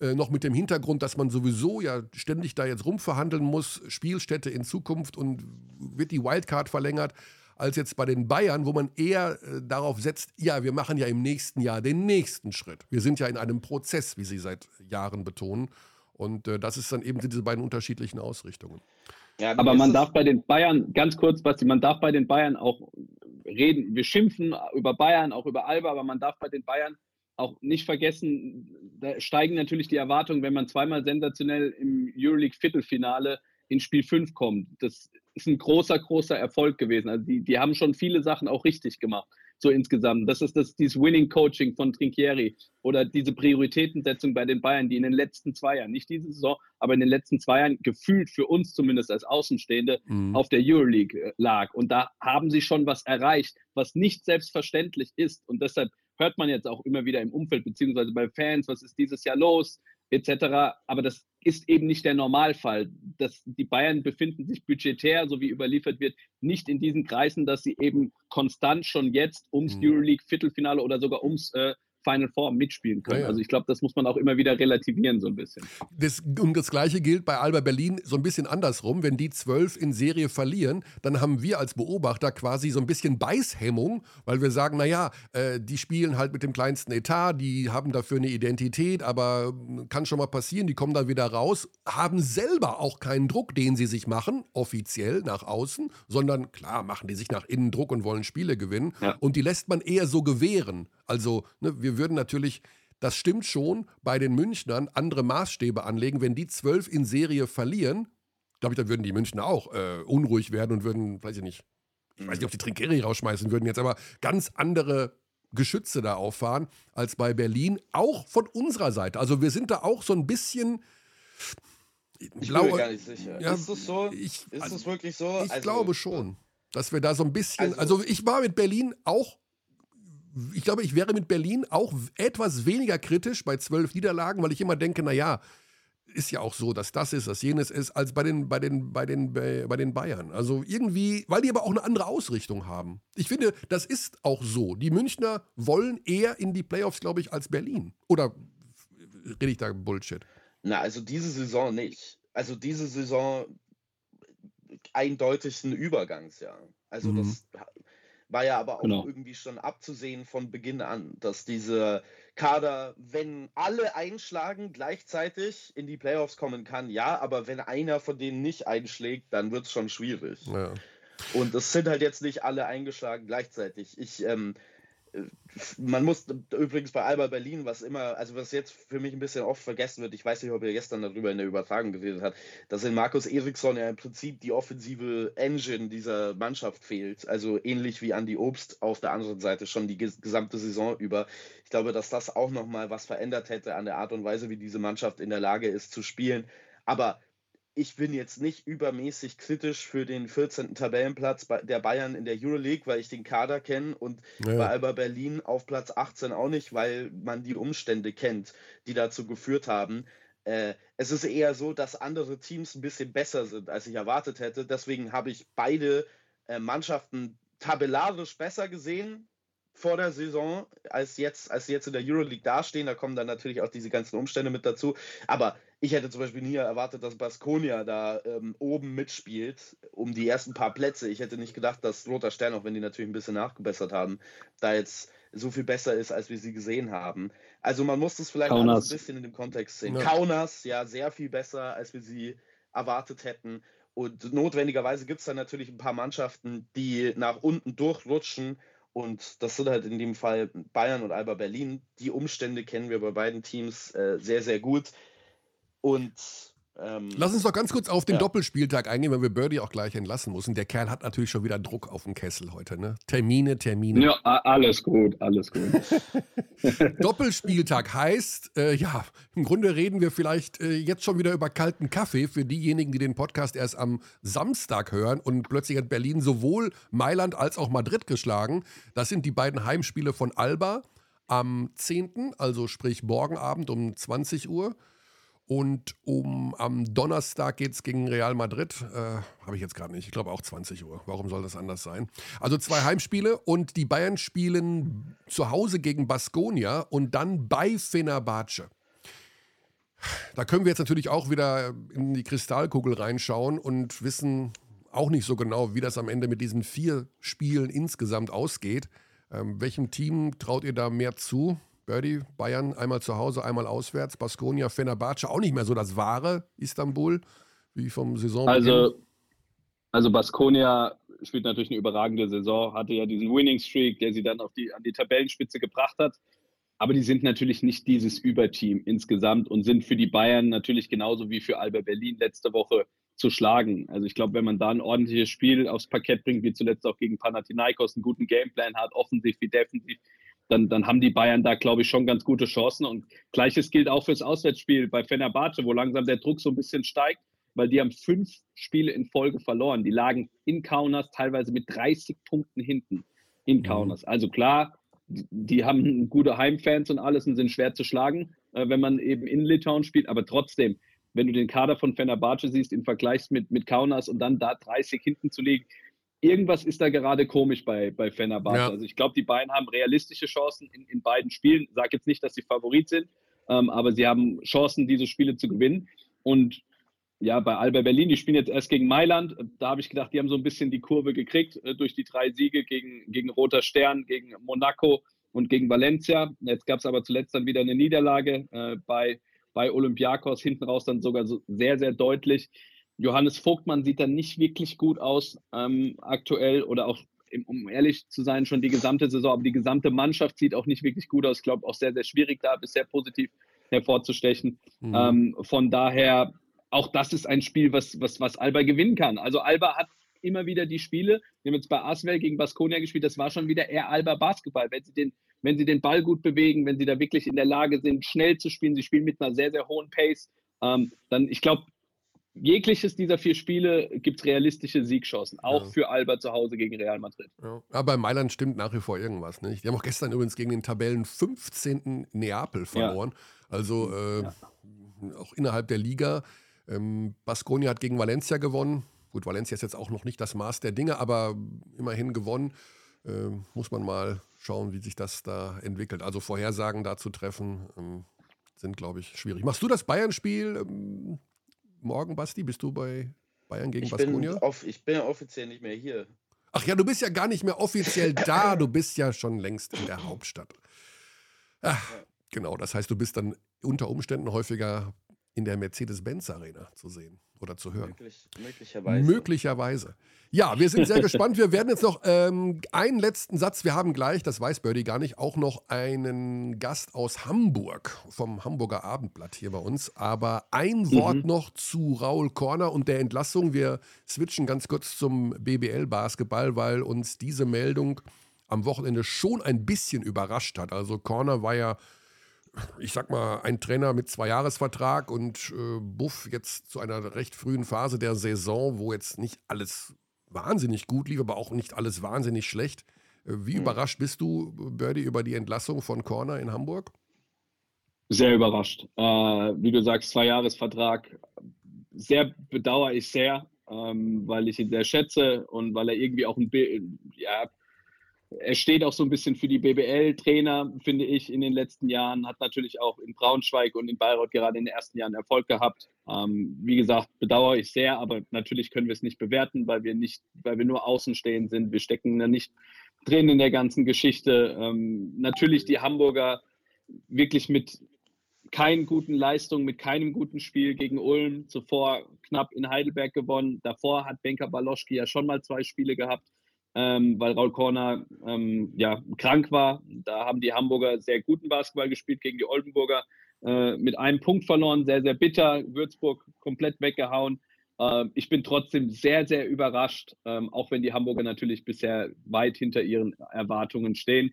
Speaker 1: Äh, noch mit dem Hintergrund, dass man sowieso ja ständig da jetzt rumverhandeln muss, Spielstätte in Zukunft und wird die Wildcard verlängert, als jetzt bei den Bayern, wo man eher äh, darauf setzt, ja, wir machen ja im nächsten Jahr den nächsten Schritt. Wir sind ja in einem Prozess, wie Sie seit Jahren betonen. Und äh, das ist dann eben diese beiden unterschiedlichen Ausrichtungen.
Speaker 3: Ja, aber man darf bei den Bayern, ganz kurz, Basti, man darf bei den Bayern auch reden. Wir schimpfen über Bayern, auch über Alba, aber man darf bei den Bayern auch nicht vergessen, da steigen natürlich die Erwartungen, wenn man zweimal sensationell im Euroleague-Viertelfinale in Spiel 5 kommt. Das ist ein großer, großer Erfolg gewesen. Also die, die haben schon viele Sachen auch richtig gemacht, so insgesamt. Das ist das, dieses Winning-Coaching von Trinchieri oder diese Prioritätensetzung bei den Bayern, die in den letzten zwei Jahren, nicht diese Saison, aber in den letzten zwei Jahren gefühlt für uns zumindest als Außenstehende mhm. auf der Euroleague äh, lag. Und da haben sie schon was erreicht, was nicht selbstverständlich ist. Und deshalb hört man jetzt auch immer wieder im Umfeld, beziehungsweise bei Fans, was ist dieses Jahr los, etc. Aber das ist eben nicht der Normalfall. Das, die Bayern befinden sich budgetär, so wie überliefert wird, nicht in diesen Kreisen, dass sie eben konstant schon jetzt ums mhm. Euroleague-Viertelfinale oder sogar ums äh, Final Four mitspielen können. Ja, ja. Also ich glaube, das muss man auch immer wieder relativieren so ein bisschen.
Speaker 1: Das, und das Gleiche gilt bei Alba Berlin so ein bisschen andersrum. Wenn die zwölf in Serie verlieren, dann haben wir als Beobachter quasi so ein bisschen Beißhemmung, weil wir sagen, naja, äh, die spielen halt mit dem kleinsten Etat, die haben dafür eine Identität, aber kann schon mal passieren, die kommen dann wieder raus, haben selber auch keinen Druck, den sie sich machen, offiziell nach außen, sondern klar machen die sich nach innen Druck und wollen Spiele gewinnen. Ja. Und die lässt man eher so gewähren. Also ne, wir würden natürlich, das stimmt schon, bei den Münchnern andere Maßstäbe anlegen. Wenn die zwölf in Serie verlieren, glaube ich, dann würden die Münchner auch äh, unruhig werden und würden, weiß ich nicht, ich weiß nicht, ob die Trinkeri rausschmeißen würden jetzt, aber ganz andere Geschütze da auffahren als bei Berlin, auch von unserer Seite. Also wir sind da auch so ein bisschen.
Speaker 2: Ich bin mir gar nicht sicher. Ja, ist das so? Ich, ist also, das wirklich so?
Speaker 1: Ich also, glaube schon, dass wir da so ein bisschen. Also, also ich war mit Berlin auch ich glaube, ich wäre mit Berlin auch etwas weniger kritisch bei zwölf Niederlagen, weil ich immer denke, naja, ist ja auch so, dass das ist, dass jenes ist, als bei den, bei den, bei den, bei den Bayern. Also irgendwie, weil die aber auch eine andere Ausrichtung haben. Ich finde, das ist auch so. Die Münchner wollen eher in die Playoffs, glaube ich, als Berlin. Oder rede ich da Bullshit?
Speaker 2: Na, also diese Saison nicht. Also diese Saison eindeutig ein Übergangsjahr. Also mhm. das war ja aber auch genau. irgendwie schon abzusehen von Beginn an, dass diese Kader, wenn alle einschlagen, gleichzeitig in die Playoffs kommen kann, ja, aber wenn einer von denen nicht einschlägt, dann wird es schon schwierig. Ja. Und es sind halt jetzt nicht alle eingeschlagen gleichzeitig. Ich ähm, man muss übrigens bei Alba Berlin, was immer, also was jetzt für mich ein bisschen oft vergessen wird, ich weiß nicht, ob ihr gestern darüber in der Übertragung geredet habt, dass in Markus Eriksson ja im Prinzip die offensive Engine dieser Mannschaft fehlt. Also ähnlich wie Andy Obst auf der anderen Seite schon die gesamte Saison über. Ich glaube, dass das auch nochmal was verändert hätte an der Art und Weise, wie diese Mannschaft in der Lage ist zu spielen. Aber ich bin jetzt nicht übermäßig kritisch für den 14. Tabellenplatz der Bayern in der Euroleague, weil ich den Kader kenne und ja. bei Alba Berlin auf Platz 18 auch nicht, weil man die Umstände kennt, die dazu geführt haben. Äh, es ist eher so, dass andere Teams ein bisschen besser sind, als ich erwartet hätte. Deswegen habe ich beide äh, Mannschaften tabellarisch besser gesehen vor der Saison, als jetzt, als sie jetzt in der Euroleague dastehen. Da kommen dann natürlich auch diese ganzen Umstände mit dazu. Aber ich hätte zum Beispiel nie erwartet, dass Baskonia da ähm, oben mitspielt, um die ersten paar Plätze. Ich hätte nicht gedacht, dass Roter Stern, auch wenn die natürlich ein bisschen nachgebessert haben, da jetzt so viel besser ist, als wir sie gesehen haben. Also man muss das vielleicht ein bisschen in dem Kontext sehen. Ja. Kaunas, ja, sehr viel besser, als wir sie erwartet hätten. Und notwendigerweise gibt es dann natürlich ein paar Mannschaften, die nach unten durchrutschen. Und das sind halt in dem Fall Bayern und Alba Berlin. Die Umstände kennen wir bei beiden Teams äh, sehr, sehr gut. Und
Speaker 1: ähm, Lass uns doch ganz kurz auf den ja. Doppelspieltag eingehen, weil wir Birdie auch gleich entlassen müssen. Der Kerl hat natürlich schon wieder Druck auf dem Kessel heute, ne? Termine, Termine.
Speaker 3: Ja, alles gut, alles gut.
Speaker 1: Doppelspieltag heißt, äh, ja, im Grunde reden wir vielleicht äh, jetzt schon wieder über kalten Kaffee für diejenigen, die den Podcast erst am Samstag hören und plötzlich hat Berlin sowohl Mailand als auch Madrid geschlagen. Das sind die beiden Heimspiele von Alba am 10., also sprich morgen Abend um 20 Uhr Und um am Donnerstag geht es gegen Real Madrid. Äh, Habe ich jetzt gerade nicht. Ich glaube auch 20 Uhr. Warum soll das anders sein? Also zwei Heimspiele und die Bayern spielen zu Hause gegen Baskonia und dann bei Fenerbahce. Da können wir jetzt natürlich auch wieder in die Kristallkugel reinschauen und wissen auch nicht so genau, wie das am Ende mit diesen vier Spielen insgesamt ausgeht. Ähm, welchem Team traut ihr da mehr zu? Birdie, Bayern einmal zu Hause, einmal auswärts, Baskonia, Fenerbahce, auch nicht mehr so das wahre Istanbul, wie vom Saison.
Speaker 3: Also, also Baskonia spielt natürlich eine überragende Saison, hatte ja diesen Winning Streak, der sie dann auf die, an die Tabellenspitze gebracht hat. Aber die sind natürlich nicht dieses Überteam insgesamt und sind für die Bayern natürlich genauso wie für Alba Berlin letzte Woche zu schlagen. Also ich glaube, wenn man da ein ordentliches Spiel aufs Parkett bringt, wie zuletzt auch gegen Panathinaikos, einen guten Gameplan hat, offensiv wie defensiv, dann, dann haben die Bayern da, glaube ich, schon ganz gute Chancen. Und gleiches gilt auch fürs Auswärtsspiel bei Fenerbahce, wo langsam der Druck so ein bisschen steigt, weil die haben fünf Spiele in Folge verloren. Die lagen in Kaunas teilweise mit 30 Punkten hinten in mhm. Kaunas. Also klar, die haben gute Heimfans und alles und sind schwer zu schlagen, äh, wenn man eben in Litauen spielt. Aber trotzdem, wenn du den Kader von Fenerbahce siehst, im Vergleich mit, mit Kaunas und dann da 30 hinten zu liegen, irgendwas ist da gerade komisch bei, bei Fenerbahce. Ja. Also ich glaube, die beiden haben realistische Chancen in, in beiden Spielen. Ich sage jetzt nicht, dass sie Favorit sind, ähm, aber sie haben Chancen, diese Spiele zu gewinnen. Und ja, bei Alba Berlin, die spielen jetzt erst gegen Mailand. Da habe ich gedacht, die haben so ein bisschen die Kurve gekriegt äh, durch die drei Siege gegen, gegen Roter Stern, gegen Monaco und gegen Valencia. Jetzt gab es aber zuletzt dann wieder eine Niederlage äh, bei, bei Olympiakos, hinten raus dann sogar so sehr, sehr deutlich. Johannes Vogtmann sieht dann nicht wirklich gut aus ähm, aktuell oder auch, um ehrlich zu sein, schon die gesamte Saison. Aber die gesamte Mannschaft sieht auch nicht wirklich gut aus. Ich glaube, auch sehr, sehr schwierig da, bisher positiv hervorzustechen. Mhm. Ähm, von daher, auch das ist ein Spiel, was, was, was Alba gewinnen kann. Also Alba hat immer wieder die Spiele. Wir haben jetzt bei Aswell gegen Baskonia gespielt. Das war schon wieder eher Alba Basketball. Wenn sie, den, wenn sie den Ball gut bewegen, wenn sie da wirklich in der Lage sind, schnell zu spielen, sie spielen mit einer sehr, sehr hohen Pace, ähm, dann, ich glaube, jegliches dieser vier Spiele gibt es realistische Siegchancen, auch ja. für Alba zu Hause gegen Real Madrid.
Speaker 1: Ja. Aber bei Mailand stimmt nach wie vor irgendwas. Nicht? Die haben auch gestern übrigens gegen den Tabellen 15. Neapel verloren. Ja. Also äh, auch innerhalb der Liga. Ähm, Baskonia hat gegen Valencia gewonnen. Gut, Valencia ist jetzt auch noch nicht das Maß der Dinge, aber immerhin gewonnen. Äh, muss man mal schauen, wie sich das da entwickelt. Also Vorhersagen da zu treffen, ähm, sind, glaube ich, schwierig. Machst du das Bayern-Spiel? Ähm, morgen, Basti? Bist du bei Bayern gegen
Speaker 2: ich
Speaker 1: Baskonia?
Speaker 2: ich bin ja offiziell nicht mehr hier.
Speaker 1: Ach ja, du bist ja gar nicht mehr offiziell da. Du bist ja schon längst in der Hauptstadt. Ach. Genau, das heißt, du bist dann unter Umständen häufiger in der Mercedes-Benz-Arena zu sehen oder zu hören. Möglich,
Speaker 2: möglicherweise.
Speaker 1: Möglicherweise. Ja, wir sind sehr gespannt. Wir werden jetzt noch ähm, einen letzten Satz. Wir haben gleich, das weiß Birdie gar nicht, auch noch einen Gast aus Hamburg vom Hamburger Abendblatt hier bei uns. Aber ein mhm. Wort noch zu Raul Korner und der Entlassung. Wir switchen ganz kurz zum BBL-Basketball, weil uns diese Meldung am Wochenende schon ein bisschen überrascht hat. Also Corner war ja ich sag mal, ein Trainer mit zwei Jahresvertrag und äh, Buff jetzt zu einer recht frühen Phase der Saison, wo jetzt nicht alles wahnsinnig gut lief, aber auch nicht alles wahnsinnig schlecht. Äh, wie mhm. überrascht bist du, Birdie, über die Entlassung von Corner in Hamburg?
Speaker 3: Sehr überrascht. Äh, wie du sagst, zwei Jahresvertrag. Sehr bedauere ich sehr, ähm, weil ich ihn sehr schätze und weil er irgendwie auch ein, ja, er steht auch so ein bisschen für die BBL-Trainer, finde ich, in den letzten Jahren. Hat natürlich auch in Braunschweig und in Bayreuth gerade in den ersten Jahren Erfolg gehabt. Ähm, wie gesagt, bedauere ich sehr, aber natürlich können wir es nicht bewerten, weil wir nicht, weil wir nur außenstehend sind. Wir stecken da nicht drin in der ganzen Geschichte. Ähm, natürlich die Hamburger wirklich mit keinen guten Leistungen, mit keinem guten Spiel gegen Ulm. Zuvor knapp in Heidelberg gewonnen. Davor hat Benka Baloschki ja schon mal zwei Spiele gehabt ähm, weil Raul Korner ähm, ja, krank war. Da haben die Hamburger sehr guten Basketball gespielt gegen die Oldenburger. Äh, mit einem Punkt verloren, sehr, sehr bitter. Würzburg komplett weggehauen. Äh, ich bin trotzdem sehr, sehr überrascht, ähm, auch wenn die Hamburger natürlich bisher weit hinter ihren Erwartungen stehen.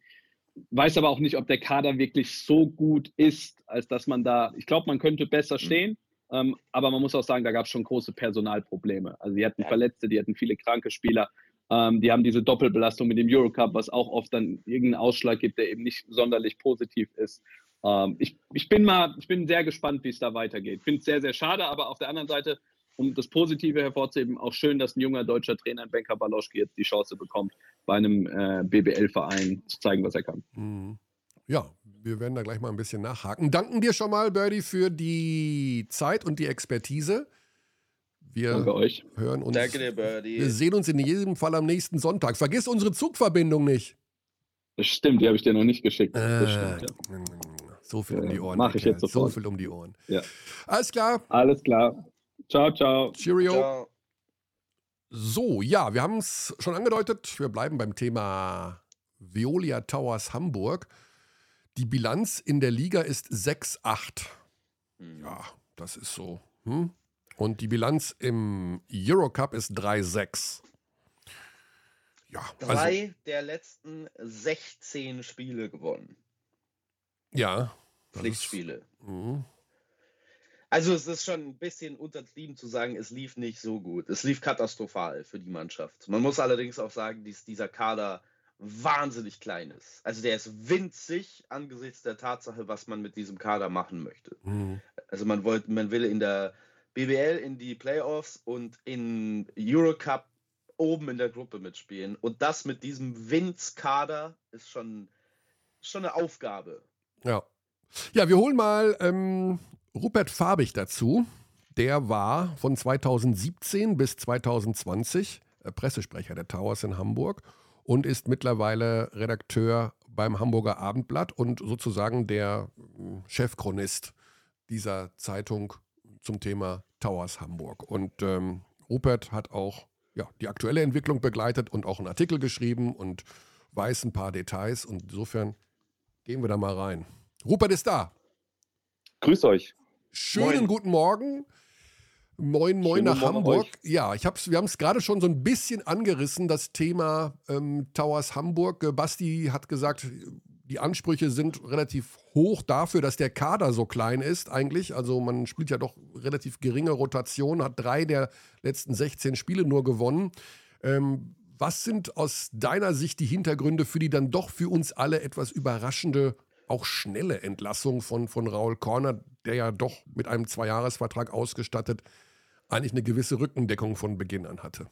Speaker 3: Weiß aber auch nicht, ob der Kader wirklich so gut ist, als dass man da, ich glaube, man könnte besser stehen. Ähm, aber man muss auch sagen, da gab es schon große Personalprobleme. Also die hatten Verletzte, die hatten viele kranke Spieler. Ähm, die haben diese Doppelbelastung mit dem Eurocup, was auch oft dann irgendeinen Ausschlag gibt, der eben nicht sonderlich positiv ist. ähm, ich, ich bin mal, ich bin sehr gespannt, wie es da weitergeht. Finde es sehr, sehr schade, aber auf der anderen Seite, um das Positive hervorzuheben, auch schön, dass ein junger deutscher Trainer in Benka Baloschki jetzt die Chance bekommt, bei einem äh, BBL-Verein zu zeigen, was er kann.
Speaker 1: Mhm. Ja, wir werden da gleich mal ein bisschen nachhaken. Danken dir schon mal, Birdie, für die Zeit und die Expertise. Wir
Speaker 3: Danke euch.
Speaker 1: hören uns.
Speaker 2: Danke dir, Birdie.
Speaker 1: Wir sehen uns in jedem Fall am nächsten Sonntag. Vergiss unsere Zugverbindung nicht.
Speaker 3: Das stimmt, die habe ich dir noch nicht geschickt.
Speaker 1: Äh,
Speaker 3: Das stimmt, ja.
Speaker 1: So viel um die Ohren.
Speaker 3: Mach ich jetzt sofort.
Speaker 1: So viel um die Ohren.
Speaker 3: Ja.
Speaker 1: Alles klar.
Speaker 3: Alles klar. Ciao, ciao.
Speaker 1: Cheerio.
Speaker 2: Ciao.
Speaker 1: So, ja, wir haben es schon angedeutet. Wir bleiben beim Thema Veolia Towers Hamburg. Die Bilanz in der Liga ist 6-8.
Speaker 2: Hm.
Speaker 1: Ja, das ist so. Hm? Und die Bilanz im Eurocup ist 3-6. Ja, also,
Speaker 2: Drei der letzten 16 Spiele gewonnen.
Speaker 1: ja. ist-
Speaker 2: Pflichtspiele.
Speaker 1: Mhm.
Speaker 2: Also es ist schon ein bisschen untertrieben zu sagen, es lief nicht so gut. Es lief katastrophal für die Mannschaft. Man muss allerdings auch sagen, dass dieser Kader wahnsinnig klein ist. Also der ist winzig angesichts der Tatsache, was man mit diesem Kader machen möchte.
Speaker 1: Mhm.
Speaker 2: Also man wollte, man will in der BBL in die Playoffs und in Eurocup oben in der Gruppe mitspielen. Und das mit diesem Winz-Kader ist schon, schon eine Aufgabe.
Speaker 1: Ja. Ja, wir holen mal ähm, Rupert Farbig dazu. Der war von 2017 bis 2020 äh, Pressesprecher der Towers in Hamburg und ist mittlerweile Redakteur beim Hamburger Abendblatt und sozusagen der äh, Chefchronist dieser Zeitung zum Thema Towers Hamburg. Und ähm, Rupert hat auch ja, die aktuelle Entwicklung begleitet und auch einen Artikel geschrieben und weiß ein paar Details. Und insofern gehen wir da mal rein. Rupert ist da.
Speaker 4: Grüß euch.
Speaker 1: Schönen
Speaker 2: Moin.
Speaker 1: guten Morgen. Moin, moin
Speaker 4: Schönen
Speaker 1: nach
Speaker 4: Morgen
Speaker 1: Hamburg.
Speaker 4: euch.
Speaker 1: Ja, ich hab's, wir haben es gerade schon so ein bisschen angerissen, das Thema ähm, Towers Hamburg. Äh, Basti hat gesagt, die Ansprüche sind relativ hoch dafür, dass der Kader so klein ist eigentlich. Also man spielt ja doch relativ geringe Rotation, hat drei der letzten 16 Spiele nur gewonnen. Ähm, was sind aus deiner Sicht die Hintergründe für die dann doch für uns alle etwas überraschende, auch schnelle Entlassung von, von Raul Korner, der ja doch mit einem Zweijahresvertrag ausgestattet eigentlich eine gewisse Rückendeckung von Beginn an hatte?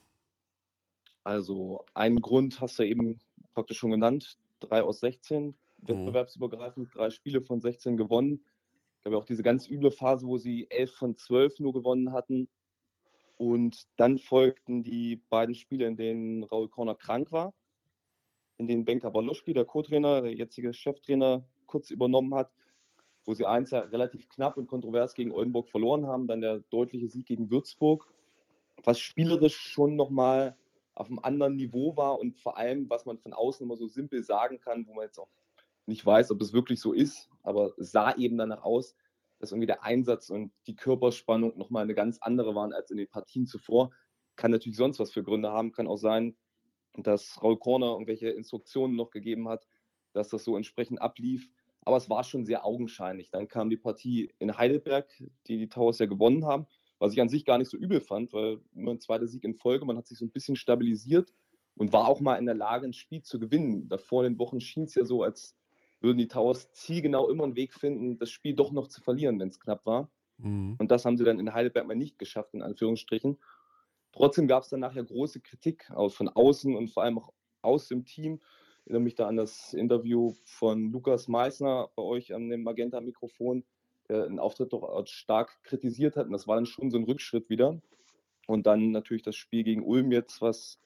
Speaker 4: Also einen Grund hast du eben praktisch schon genannt. Drei aus 16, wettbewerbsübergreifend, drei Spiele von 16 gewonnen. Ich glaube auch diese ganz üble Phase, wo sie 11 von 12 nur gewonnen hatten. Und dann folgten die beiden Spiele, in denen Raul Korner krank war, in denen Benka Baloschki, der Co-Trainer, der jetzige Cheftrainer, kurz übernommen hat, wo sie eins ja relativ knapp und kontrovers gegen Oldenburg verloren haben, dann der deutliche Sieg gegen Würzburg, was spielerisch schon nochmal auf einem anderen Niveau war und vor allem, was man von außen immer so simpel sagen kann, wo man jetzt auch nicht weiß, ob es wirklich so ist, aber sah eben danach aus, dass irgendwie der Einsatz und die Körperspannung nochmal eine ganz andere waren als in den Partien zuvor. Kann natürlich sonst was für Gründe haben, kann auch sein, dass Raul Korner irgendwelche Instruktionen noch gegeben hat, dass das so entsprechend ablief. Aber es war schon sehr augenscheinlich. Dann kam die Partie in Heidelberg, die die Towers ja gewonnen haben, was ich an sich gar nicht so übel fand, weil nur ein zweiter Sieg in Folge, man hat sich so ein bisschen stabilisiert und war auch mal in der Lage, ein Spiel zu gewinnen. Davor in den Wochen schien es ja so, als würden die Towers zielgenau immer einen Weg finden, das Spiel doch noch zu verlieren, wenn es knapp war.
Speaker 1: Mhm.
Speaker 4: Und das haben sie dann in Heidelberg mal nicht geschafft, in Anführungsstrichen. Trotzdem gab es dann nachher große Kritik von außen und vor allem auch aus dem Team. Ich erinnere mich da an das Interview von Lukas Meissner bei euch an dem Magenta-Mikrofon, der einen Auftritt doch stark kritisiert hat. Und das war dann schon so ein Rückschritt wieder. Und dann natürlich das Spiel gegen Ulm jetzt, was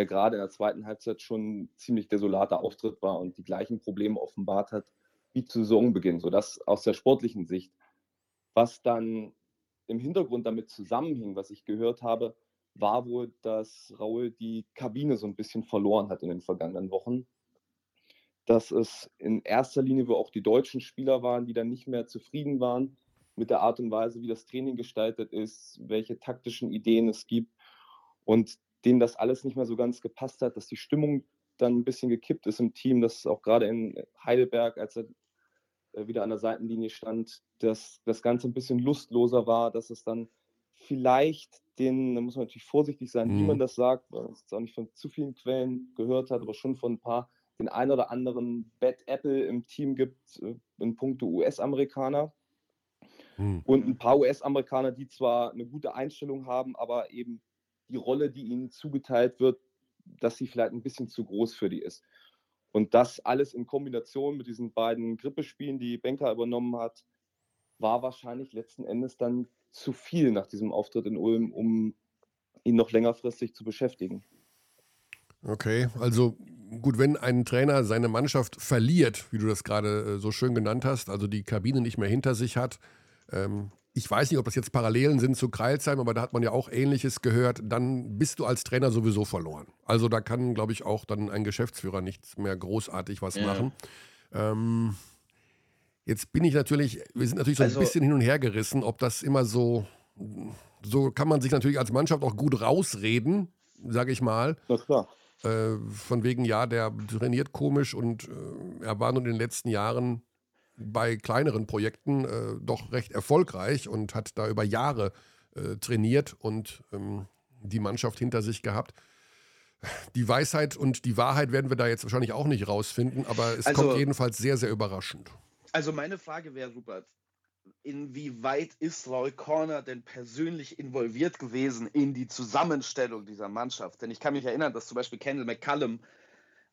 Speaker 4: ja gerade in der zweiten Halbzeit schon ziemlich desolater Auftritt war und die gleichen Probleme offenbart hat wie zu Saisonbeginn. So das aus der sportlichen Sicht. Was dann im Hintergrund damit zusammenhing, was ich gehört habe, war wohl, dass Raul die Kabine so ein bisschen verloren hat in den vergangenen Wochen. Dass es in erster Linie wohl auch die deutschen Spieler waren, die dann nicht mehr zufrieden waren mit der Art und Weise, wie das Training gestaltet ist, welche taktischen Ideen es gibt und denen das alles nicht mehr so ganz gepasst hat, dass die Stimmung dann ein bisschen gekippt ist im Team, dass auch gerade in Heidelberg, als er äh, wieder an der Seitenlinie stand, dass das Ganze ein bisschen lustloser war, dass es dann vielleicht den, da muss man natürlich vorsichtig sein, wie
Speaker 1: Mhm.
Speaker 4: man das sagt, weil man es auch nicht von zu vielen Quellen gehört hat, aber schon von ein paar, den ein oder anderen Bad Apple im Team gibt, äh, in puncto US-Amerikaner. Hm. Und ein paar US-Amerikaner, die zwar eine gute Einstellung haben, aber eben die Rolle, die ihnen zugeteilt wird, dass sie vielleicht ein bisschen zu groß für die ist. Und das alles in Kombination mit diesen beiden Grippespielen, die Benker übernommen hat, war wahrscheinlich letzten Endes dann zu viel nach diesem Auftritt in Ulm, um ihn noch längerfristig zu beschäftigen.
Speaker 1: Okay, also gut, wenn ein Trainer seine Mannschaft verliert, wie du das gerade äh, so schön genannt hast, also die Kabine nicht mehr hinter sich hat, ähm, ich weiß nicht, ob das jetzt Parallelen sind zu Kreilsheim, aber da hat man ja auch Ähnliches gehört, dann bist du als Trainer sowieso verloren. Also da kann, glaube ich, auch dann ein Geschäftsführer nichts mehr großartig was ja. machen. Ähm, jetzt bin ich natürlich, wir sind natürlich so also, ein bisschen hin und her gerissen, ob das immer so, so kann man sich natürlich als Mannschaft auch gut rausreden, sage ich mal.
Speaker 4: Na klar.
Speaker 1: Äh, von wegen, ja, der trainiert komisch und äh, er war nun in den letzten Jahren bei kleineren Projekten äh, doch recht erfolgreich und hat da über Jahre äh, trainiert und ähm, die Mannschaft hinter sich gehabt. Die Weisheit und die Wahrheit werden wir da jetzt wahrscheinlich auch nicht rausfinden, aber es also, kommt jedenfalls sehr, sehr überraschend.
Speaker 2: Also meine Frage wäre, Rupert, inwieweit ist Roy Corner denn persönlich involviert gewesen in die Zusammenstellung dieser Mannschaft? Denn ich kann mich erinnern, dass zum Beispiel Kendall McCallum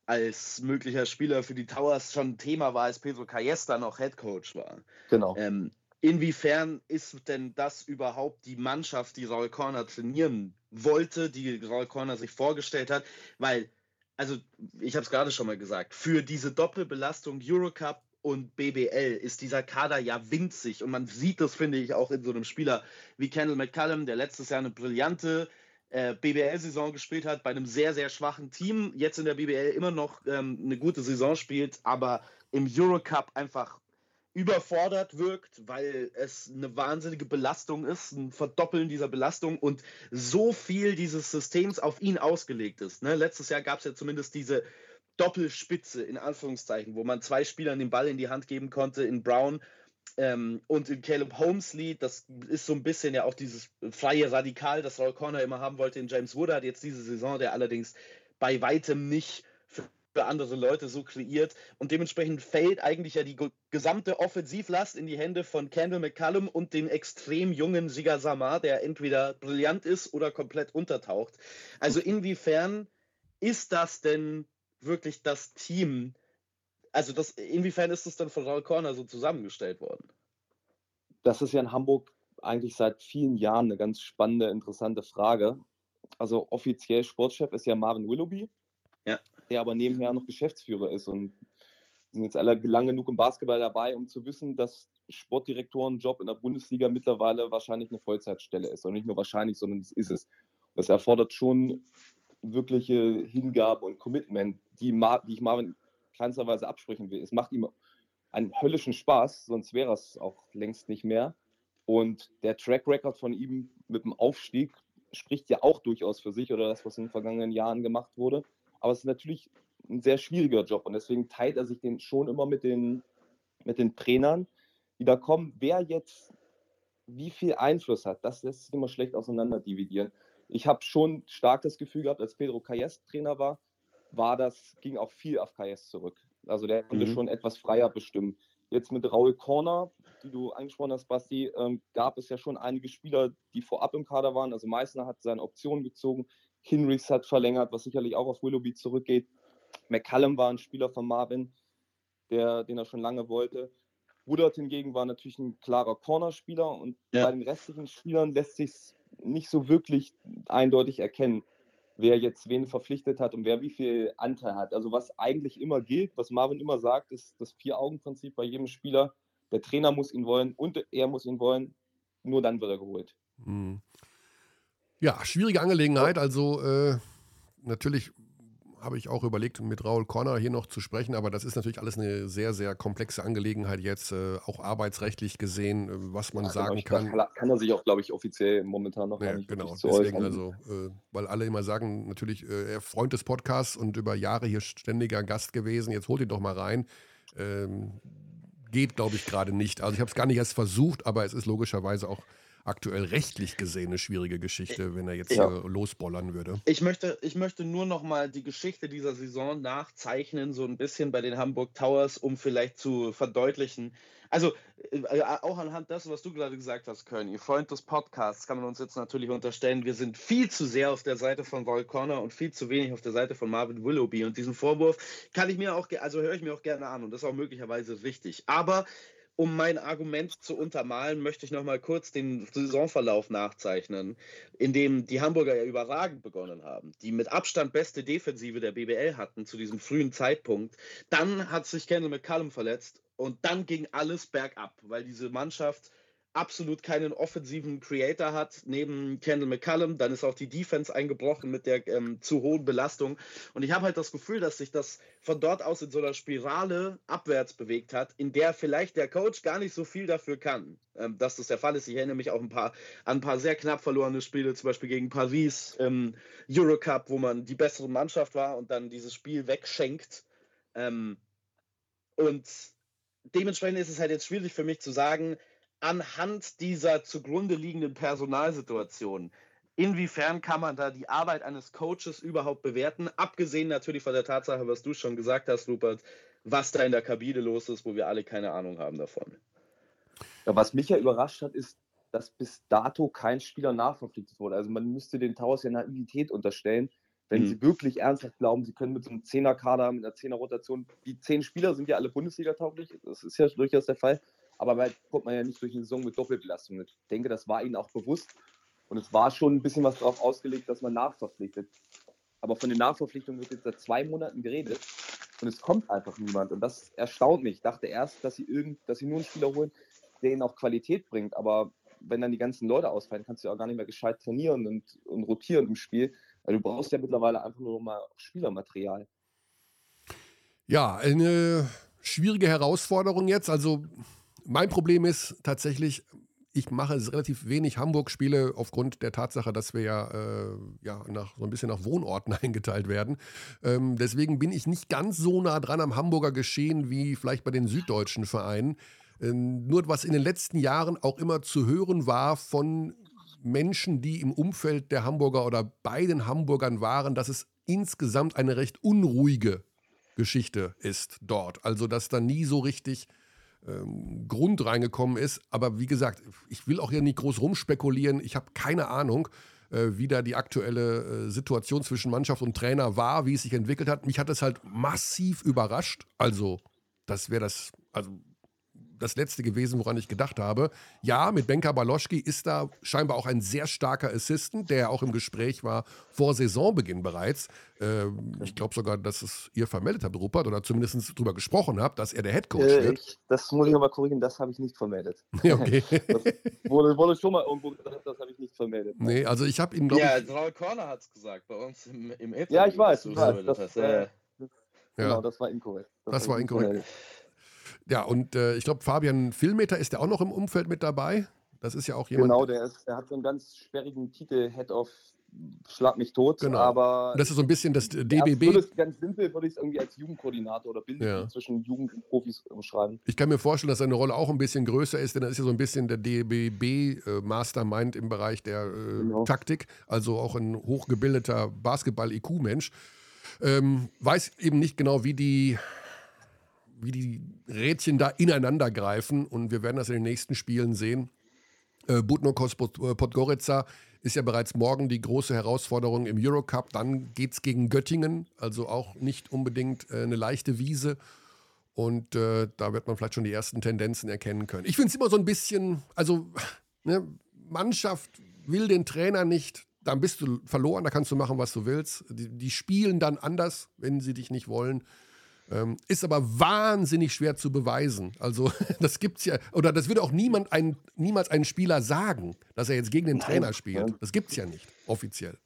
Speaker 2: als möglicher Spieler für die Towers schon Thema war, als Pedro Cayesta noch Head Coach war.
Speaker 4: Genau.
Speaker 2: Ähm, inwiefern ist denn das überhaupt die Mannschaft, die Raul Corner trainieren wollte, die Raul Corner sich vorgestellt hat? Weil, also ich habe es gerade schon mal gesagt, für diese Doppelbelastung Eurocup und BBL ist dieser Kader ja winzig und man sieht das, finde ich, auch in so einem Spieler wie Kendall McCallum, der letztes Jahr eine brillante äh, BBL-Saison gespielt hat, bei einem sehr, sehr schwachen Team, jetzt in der BBL immer noch ähm, eine gute Saison spielt, aber im Eurocup einfach überfordert wirkt, weil es eine wahnsinnige Belastung ist, ein Verdoppeln dieser Belastung und so viel dieses Systems auf ihn ausgelegt ist. Ne? Letztes Jahr gab es ja zumindest diese Doppelspitze in Anführungszeichen, wo man zwei Spielern den Ball in die Hand geben konnte, in Brown ähm, und in Caleb Holmes Lied, das ist so ein bisschen ja auch dieses freie Radikal, das Roy Corner immer haben wollte in James Woodard, jetzt diese Saison, der allerdings bei weitem nicht für, andere Leute so kreiert. Und dementsprechend fällt eigentlich ja die gesamte Offensivlast in die Hände von Kendall McCallum und dem extrem jungen Siga Samar, der entweder brillant ist oder komplett untertaucht. Also inwiefern ist das denn wirklich das Team, also das, inwiefern ist das dann von Raul Corner so zusammengestellt worden?
Speaker 4: Das ist ja in Hamburg eigentlich seit vielen Jahren eine ganz spannende, interessante Frage. Also offiziell Sportchef ist ja Marvin Willoughby, ja. der aber nebenher noch Geschäftsführer ist und sind jetzt alle lang genug im Basketball dabei, um zu wissen, dass Sportdirektorenjob in der Bundesliga mittlerweile wahrscheinlich eine Vollzeitstelle ist. Und nicht nur wahrscheinlich, sondern es ist es. Das erfordert schon wirkliche Hingabe und Commitment, die, die ich Marvin keinster Weise absprechen will. Es macht ihm einen höllischen Spaß, sonst wäre es auch längst nicht mehr. Und der Track Record von ihm mit dem Aufstieg spricht ja auch durchaus für sich oder das, was in den vergangenen Jahren gemacht wurde. Aber es ist natürlich ein sehr schwieriger Job und deswegen teilt er sich den schon immer mit den, mit den Trainern, die da kommen. Wer jetzt wie viel Einfluss hat, das lässt sich immer schlecht auseinander dividieren. Ich habe schon stark das Gefühl gehabt, als Pedro Calles Trainer war, war das, ging auch viel auf KS zurück. Also der konnte mhm. schon etwas freier bestimmen. Jetzt mit Raul Corner, die du angesprochen hast, Basti, ähm, gab es ja schon einige Spieler, die vorab im Kader waren. Also Meißner hat seine Optionen gezogen, Hinrichs hat verlängert, was sicherlich auch auf Willoughby zurückgeht. McCallum war ein Spieler von Marvin, der, den er schon lange wollte. Woodard hingegen war natürlich ein klarer Cornerspieler und ja. bei den restlichen Spielern lässt sich nicht so wirklich eindeutig erkennen wer jetzt wen verpflichtet hat und wer wie viel Anteil hat. Also was eigentlich immer gilt, was Marvin immer sagt, ist das Vier-Augen-Prinzip bei jedem Spieler. Der Trainer muss ihn wollen und er muss ihn wollen. Nur dann wird er geholt. Hm.
Speaker 1: Ja, schwierige Angelegenheit. Also äh, natürlich habe ich auch überlegt, mit Raul Corner hier noch zu sprechen, aber das ist natürlich alles eine sehr, sehr komplexe Angelegenheit jetzt, äh, auch arbeitsrechtlich gesehen, äh, was man ja, genau, sagen kann.
Speaker 4: kann. Er sich auch, glaube ich, offiziell momentan noch
Speaker 1: ja, nicht genau, deswegen also, äh, weil alle immer sagen, natürlich, äh, er Freund des Podcasts und über Jahre hier ständiger Gast gewesen, jetzt holt ihn doch mal rein. Ähm, geht, glaube ich, gerade nicht. Also ich habe es gar nicht erst versucht, aber es ist logischerweise auch aktuell rechtlich gesehen eine schwierige Geschichte, wenn er jetzt ja. losbollern würde.
Speaker 2: Ich möchte, ich möchte nur noch mal die Geschichte dieser Saison nachzeichnen, so ein bisschen bei den Hamburg Towers, um vielleicht zu verdeutlichen, also äh, auch anhand dessen, was du gerade gesagt hast, Köln, ihr Freund des Podcasts, kann man uns jetzt natürlich unterstellen, wir sind viel zu sehr auf der Seite von Roy Connor und viel zu wenig auf der Seite von Marvin Willoughby. Und diesen Vorwurf kann ich mir auch, also höre ich mir auch gerne an und das ist auch möglicherweise richtig. Aber um mein Argument zu untermalen, möchte ich noch mal kurz den Saisonverlauf nachzeichnen, in dem die Hamburger ja überragend begonnen haben, die mit Abstand beste Defensive der BBL hatten zu diesem frühen Zeitpunkt. Dann hat sich Kendall McCallum verletzt und dann ging alles bergab, weil diese Mannschaft absolut keinen offensiven Creator hat, neben Kendall McCallum. Dann ist auch die Defense eingebrochen mit der ähm, zu hohen Belastung. Und ich habe halt das Gefühl, dass sich das von dort aus in so einer Spirale abwärts bewegt hat, in der vielleicht der Coach gar nicht so viel dafür kann, ähm, dass das der Fall ist. Ich erinnere mich auch ein paar, an ein paar sehr knapp verlorene Spiele, zum Beispiel gegen Paris im Eurocup, wo man die bessere Mannschaft war und dann dieses Spiel wegschenkt. Ähm, und dementsprechend ist es halt jetzt schwierig für mich zu sagen, anhand dieser zugrunde liegenden Personalsituation, inwiefern kann man da die Arbeit eines Coaches überhaupt bewerten? Abgesehen natürlich von der Tatsache, was du schon gesagt hast, Rupert, was da in der Kabine los ist, wo wir alle keine Ahnung haben davon.
Speaker 4: Ja, was mich ja überrascht hat, ist, dass bis dato kein Spieler nachverpflichtet wurde. Also man müsste den Towers ja Naivität unterstellen, wenn mhm. sie wirklich ernsthaft glauben, sie können mit so einem Zehner-Kader, mit einer Zehner-Rotation, die zehn Spieler sind ja alle Bundesliga-tauglich, das ist ja durchaus der Fall, aber bald kommt man ja nicht durch eine Saison mit Doppelbelastung. Ich denke, das war ihnen auch bewusst und es war schon ein bisschen was darauf ausgelegt, dass man nachverpflichtet. Aber von den Nachverpflichtungen wird jetzt seit zwei Monaten geredet und es kommt einfach niemand und das erstaunt mich. Ich dachte erst, dass sie, irgend, dass sie nur einen Spieler holen, der ihnen auch Qualität bringt, aber wenn dann die ganzen Leute ausfallen, kannst du auch gar nicht mehr gescheit trainieren und, und rotieren im Spiel. Weil du brauchst ja mittlerweile einfach nur noch mal Spielermaterial.
Speaker 1: Ja, eine schwierige Herausforderung jetzt. Also mein Problem ist tatsächlich, ich mache relativ wenig Hamburg-Spiele aufgrund der Tatsache, dass wir ja, äh, ja nach, so ein bisschen nach Wohnorten eingeteilt werden. Ähm, deswegen bin ich nicht ganz so nah dran am Hamburger Geschehen wie vielleicht bei den süddeutschen Vereinen. Ähm, nur was in den letzten Jahren auch immer zu hören war von Menschen, die im Umfeld der Hamburger oder bei den Hamburgern waren, dass es insgesamt eine recht unruhige Geschichte ist dort. Also, dass da nie so richtig ähm, Grund reingekommen ist. Aber wie gesagt, ich will auch hier nicht groß rumspekulieren. Ich habe keine Ahnung, äh, wie da die aktuelle äh, Situation zwischen Mannschaft und Trainer war, wie es sich entwickelt hat. Mich hat es halt massiv überrascht. Also, das wäre das, also das letzte gewesen, woran ich gedacht habe. Ja, mit Benka Baloschki ist da scheinbar auch ein sehr starker Assistant, der auch im Gespräch war vor Saisonbeginn bereits. Äh, ich glaube sogar, dass es ihr vermeldet habt, Rupert, oder zumindest darüber gesprochen habt, dass er der Headcoach äh, wird.
Speaker 4: Ich, das muss ich aber korrigieren, das habe ich nicht vermeldet.
Speaker 1: Ja, okay.
Speaker 4: das wurde, wurde, schon mal irgendwo gesagt, das habe ich nicht vermeldet.
Speaker 1: Nee, also ich habe ihn,
Speaker 2: glaube Ja, Raul Corner hat es gesagt, bei uns im, im
Speaker 4: Ja, ich weiß, ich weiß. Das, das, äh,
Speaker 1: Genau,
Speaker 4: ja. das war inkorrekt.
Speaker 1: Das, das war inkorrekt. Ja, und äh, ich glaube, Fabian Filmeter ist ja auch noch im Umfeld mit dabei. Das ist ja auch jemand.
Speaker 4: Genau, der, ist, der hat so einen ganz sperrigen Titel, Head of Schlag mich tot. Genau. Aber
Speaker 1: das ist so ein bisschen das DBB.
Speaker 4: Das ganz simpel würde ich es irgendwie als Jugendkoordinator oder Bild ja. zwischen Jugend und Profis umschreiben.
Speaker 1: Ich kann mir vorstellen, dass seine Rolle auch ein bisschen größer ist, denn er ist ja so ein bisschen der DBB-Mastermind äh, im Bereich der äh, genau. Taktik, also auch ein hochgebildeter Basketball-IQ-Mensch. Ähm, weiß eben nicht genau, wie die wie die Rädchen da ineinander greifen und wir werden das in den nächsten Spielen sehen. Äh, Budnokos äh, Podgorica ist ja bereits morgen die große Herausforderung im Eurocup. Dann geht es gegen Göttingen, also auch nicht unbedingt äh, eine leichte Wiese. Und äh, da wird man vielleicht schon die ersten Tendenzen erkennen können. Ich finde es immer so ein bisschen, also ne, Mannschaft will den Trainer nicht, dann bist du verloren, da kannst du machen, was du willst. Die, die spielen dann anders, wenn sie dich nicht wollen. Ähm, ist aber wahnsinnig schwer zu beweisen. Also, das gibt's ja, oder das würde auch niemand ein, niemals einen Spieler sagen, dass er jetzt gegen den Nein, Trainer spielt. Das gibt es ja nicht, offiziell.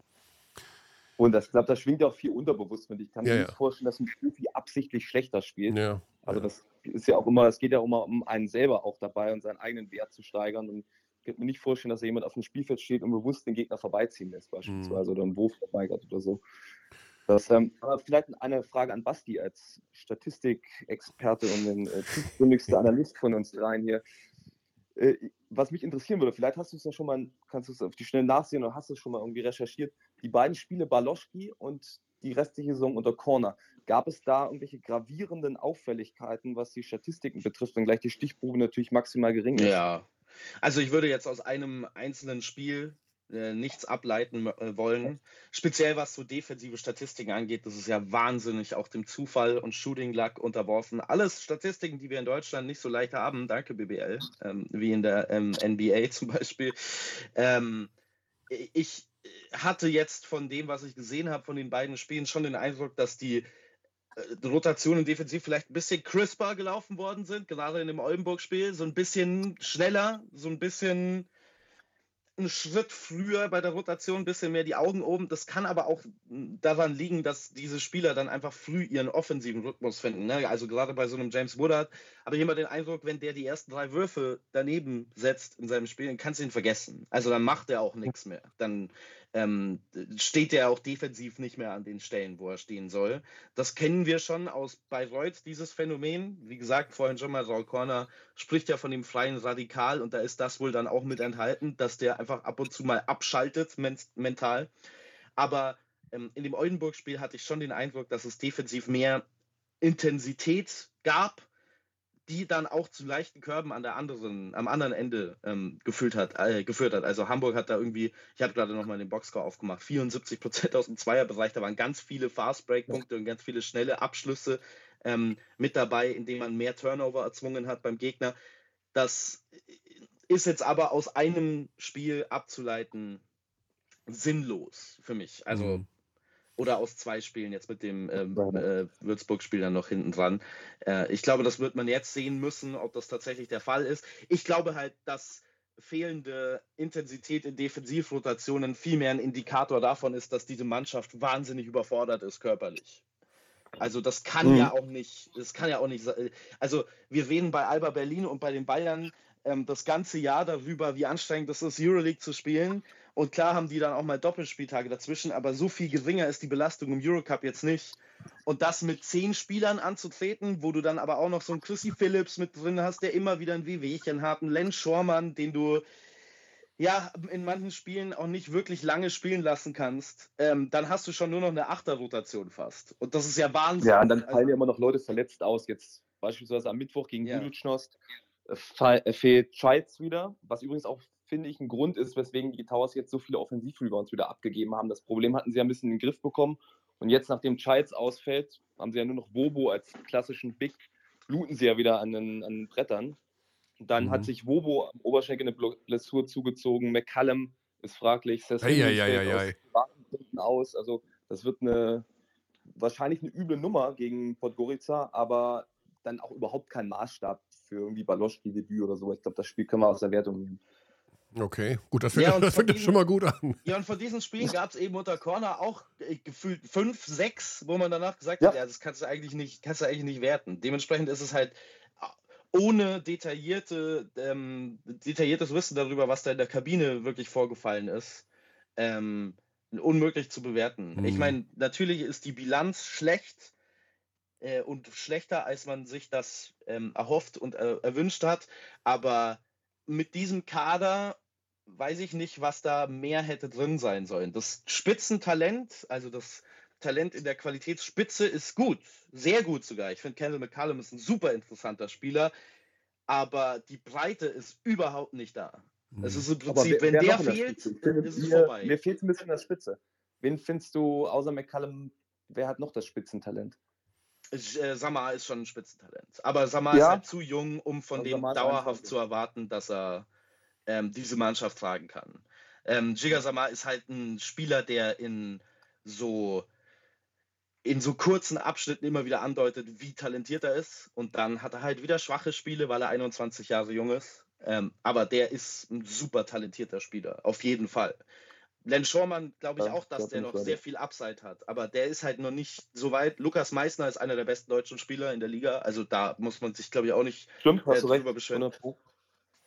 Speaker 4: Und das, ich glaube, das schwingt ja auch viel unterbewusst mit. Ich kann mir ja, nicht vorstellen, dass ein Profi absichtlich schlechter spielt.
Speaker 1: Ja,
Speaker 4: also das ist ja auch immer, es geht ja auch immer um einen selber auch dabei und seinen eigenen Wert zu steigern. Und ich könnte mir nicht vorstellen, dass jemand auf dem Spielfeld steht und bewusst den Gegner vorbeiziehen lässt, beispielsweise, mhm. oder einen Wurf verweigert oder so. Das, ähm, aber vielleicht eine Frage an Basti als Statistikexperte und den äh, tiefgründigste Analyst von uns dreien hier. Äh, was mich interessieren würde, vielleicht hast du es ja schon mal, kannst du es auf die Schnelle nachsehen oder hast du es schon mal irgendwie recherchiert. Die beiden Spiele Baloschki und die restliche Saison unter Corner. Gab es da irgendwelche gravierenden Auffälligkeiten, was die Statistiken betrifft, wenn gleich die Stichprobe natürlich maximal gering ist?
Speaker 2: Ja. Also ich würde jetzt aus einem einzelnen Spiel äh, nichts ableiten äh, wollen. Speziell was so defensive Statistiken angeht, das ist ja wahnsinnig auch dem Zufall und Shooting Luck unterworfen. Alles Statistiken, die wir in Deutschland nicht so leicht haben, danke BBL, ähm, wie in der ähm, NBA zum Beispiel. Ähm, ich hatte jetzt von dem, was ich gesehen habe, von den beiden Spielen schon den Eindruck, dass die äh, Rotationen defensiv vielleicht ein bisschen crisper gelaufen worden sind, gerade in dem Oldenburg-Spiel, so ein bisschen schneller, so ein bisschen einen Schritt früher bei der Rotation, ein bisschen mehr die Augen oben. Das kann aber auch daran liegen, dass diese Spieler dann einfach früh ihren offensiven Rhythmus finden. Ne? Also gerade bei so einem James Woodard habe ich immer den Eindruck, wenn der die ersten drei Würfe daneben setzt in seinem Spiel, dann kannst du ihn vergessen. Also dann macht er auch nichts mehr. Dann ähm, steht er auch defensiv nicht mehr an den Stellen, wo er stehen soll. Das kennen wir schon aus Bayreuth, dieses Phänomen. Wie gesagt, vorhin schon mal, Raul Corner spricht ja von dem freien Radikal und da ist das wohl dann auch mit enthalten, dass der einfach ab und zu mal abschaltet men mental. Aber ähm, in dem Oldenburg-Spiel hatte ich schon den Eindruck, dass es defensiv mehr Intensität gab die dann auch zu leichten Körben an der anderen, am anderen Ende ähm, geführt, hat, äh, geführt hat. Also Hamburg hat da irgendwie, ich habe gerade nochmal den Boxscore aufgemacht, 74 Prozent aus dem Zweierbereich, da waren ganz viele Fast-Break-Punkte und ganz viele schnelle Abschlüsse ähm, mit dabei, indem man mehr Turnover erzwungen hat beim Gegner. Das ist jetzt aber aus einem Spiel abzuleiten sinnlos für mich. Also mhm oder aus zwei Spielen jetzt mit dem ähm, äh, Würzburg-Spiel dann noch hinten dran. Äh, ich glaube, das wird man jetzt sehen müssen, ob das tatsächlich der Fall ist. Ich glaube halt, dass fehlende Intensität in Defensivrotationen vielmehr ein Indikator davon ist, dass diese Mannschaft wahnsinnig überfordert ist körperlich. Also das kann mhm. ja auch nicht, das kann ja auch nicht, also wir reden bei Alba Berlin und bei den Bayern ähm, das ganze Jahr darüber, wie anstrengend es ist, Euroleague zu spielen. Und klar haben die dann auch mal Doppelspieltage dazwischen, aber so viel geringer ist die Belastung im Eurocup jetzt nicht. Und das mit zehn Spielern anzutreten, wo du dann aber auch noch so einen Chrissy Phillips mit drin hast, der immer wieder ein Wehwehchen hat, einen Len Schormann, den du ja in manchen Spielen auch nicht wirklich lange spielen lassen kannst, ähm, dann hast du schon nur noch eine Achterrotation fast. Und das ist ja Wahnsinn.
Speaker 4: Ja, und dann fallen also, ja immer noch Leute verletzt aus. Jetzt beispielsweise am Mittwoch gegen ja. Buducnost äh, fehlt Scheitz wieder, was übrigens auch finde ich, ein Grund ist, weswegen die Towers jetzt so viele Offensivrebounds wieder abgegeben haben. Das Problem hatten sie ein bisschen in den Griff bekommen. Und jetzt, nachdem Childs ausfällt, haben sie ja nur noch Wobo als klassischen Big, bluten sie ja wieder an den, an den Brettern. dann mhm. hat sich Wobo am Oberschenkel eine Blessur zugezogen. McCallum ist fraglich.
Speaker 1: Hey, hey, hey,
Speaker 4: aus, aus. Also, das wird eine wahrscheinlich eine üble Nummer gegen Podgorica, aber dann auch überhaupt kein Maßstab für irgendwie Baloschki-Debüt oder so. Ich glaube, das Spiel können wir aus der Wertung nehmen.
Speaker 1: Okay, gut, das fängt, ja, das fängt diesen, schon mal gut an.
Speaker 2: Ja, und von diesen Spielen gab es eben unter Corner auch äh, gefühlt fünf, sechs, wo man danach gesagt ja. hat, ja, das kannst du eigentlich nicht, kannst du eigentlich nicht werten. Dementsprechend ist es halt äh, ohne detaillierte, ähm, detailliertes Wissen darüber, was da in der Kabine wirklich vorgefallen ist, ähm, unmöglich zu bewerten. Mhm. Ich meine, natürlich ist die Bilanz schlecht äh, und schlechter, als man sich das ähm, erhofft und äh, erwünscht hat, aber mit diesem Kader weiß ich nicht, was da mehr hätte drin sein sollen. Das Spitzentalent, also das Talent in der Qualitätsspitze ist gut, sehr gut sogar. Ich finde, Kendall McCallum ist ein super interessanter Spieler, aber die Breite ist überhaupt nicht da. Es ist im Prinzip, wer, wenn wer der fehlt, ist es vorbei.
Speaker 4: Mir fehlt ein bisschen das Spitze. Wen findest du außer McCallum, wer hat noch das Spitzentalent?
Speaker 2: Äh, Samar ist schon ein Spitzentalent. Aber Samar ja. ist halt zu jung, um von also dem dauerhaft zu erwarten, dass er ähm, diese Mannschaft tragen kann. Ähm, Jiga Samar ist halt ein Spieler, der in so in so kurzen Abschnitten immer wieder andeutet, wie talentiert er ist. Und dann hat er halt wieder schwache Spiele, weil er 21 Jahre jung ist. Ähm, aber der ist ein super talentierter Spieler, auf jeden Fall. Len Schormann glaube ich ja, auch, dass der noch sehr viel Upside hat. Aber der ist halt noch nicht so weit. Lukas Meissner ist einer der besten deutschen Spieler in der Liga. Also da muss man sich, glaube ich, auch nicht
Speaker 4: Stimmt, äh, drüber beschweren.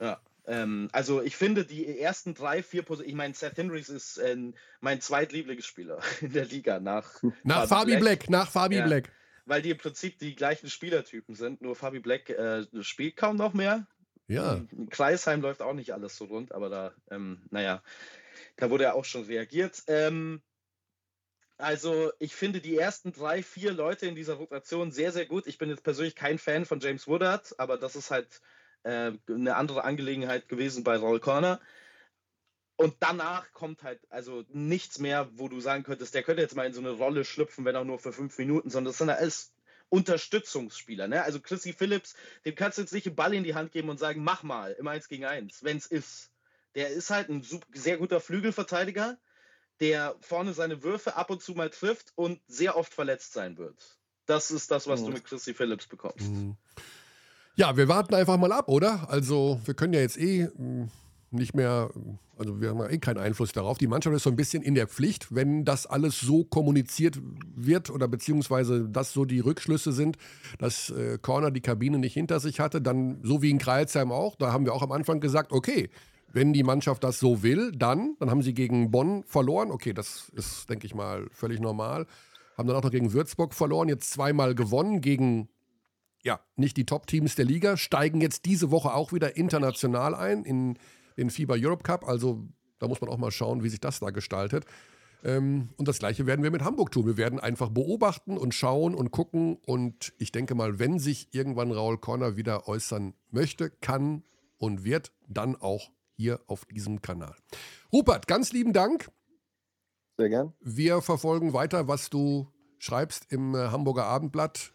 Speaker 2: Ja. Ähm, also ich finde die ersten drei, vier Positionen, ich meine, Seth Henrys ist äh, mein zweitlieblingsspieler in der Liga nach,
Speaker 1: nach Fabi Black. Black. Nach Fabi ja, Black.
Speaker 2: Weil die im Prinzip die gleichen Spielertypen sind, nur Fabi Black äh, spielt kaum noch mehr
Speaker 1: Ja.
Speaker 2: In Kreisheim läuft auch nicht alles so rund, aber da, ähm, naja, da wurde ja auch schon reagiert. Ähm, also ich finde die ersten drei, vier Leute in dieser Rotation sehr, sehr gut. Ich bin jetzt persönlich kein Fan von James Woodard, aber das ist halt äh, eine andere Angelegenheit gewesen bei Roll Corner. Und danach kommt halt also nichts mehr, wo du sagen könntest, der könnte jetzt mal in so eine Rolle schlüpfen, wenn auch nur für fünf Minuten, sondern das sind alles Unterstützungsspieler. Ne? Also Chrissy Phillips, dem kannst du jetzt nicht einen Ball in die Hand geben und sagen, mach mal im 1 gegen 1, wenn es ist. Der ist halt ein sehr guter Flügelverteidiger, der vorne seine Würfe ab und zu mal trifft und sehr oft verletzt sein wird. Das ist das, was mhm. du mit Chrissy Phillips bekommst. Mhm.
Speaker 1: Ja, wir warten einfach mal ab, oder? Also, wir können ja jetzt eh hm, nicht mehr, also wir haben ja eh keinen Einfluss darauf. Die Mannschaft ist so ein bisschen in der Pflicht, wenn das alles so kommuniziert wird oder beziehungsweise das so die Rückschlüsse sind, dass äh, Corner die Kabine nicht hinter sich hatte, dann so wie in Kreilsheim auch, da haben wir auch am Anfang gesagt, okay, wenn die Mannschaft das so will, dann, dann haben sie gegen Bonn verloren. Okay, das ist, denke ich mal, völlig normal. Haben dann auch noch gegen Würzburg verloren, jetzt zweimal gewonnen gegen ja, nicht die Top-Teams der Liga, steigen jetzt diese Woche auch wieder international ein in den FIBA Europe Cup. Also da muss man auch mal schauen, wie sich das da gestaltet. Ähm, und das gleiche werden wir mit Hamburg tun. Wir werden einfach beobachten und schauen und gucken. Und ich denke mal, wenn sich irgendwann Raul Corner wieder äußern möchte, kann und wird, dann auch hier auf diesem Kanal. Rupert, ganz lieben Dank.
Speaker 4: Sehr gern.
Speaker 1: Wir verfolgen weiter, was du schreibst im äh, Hamburger Abendblatt.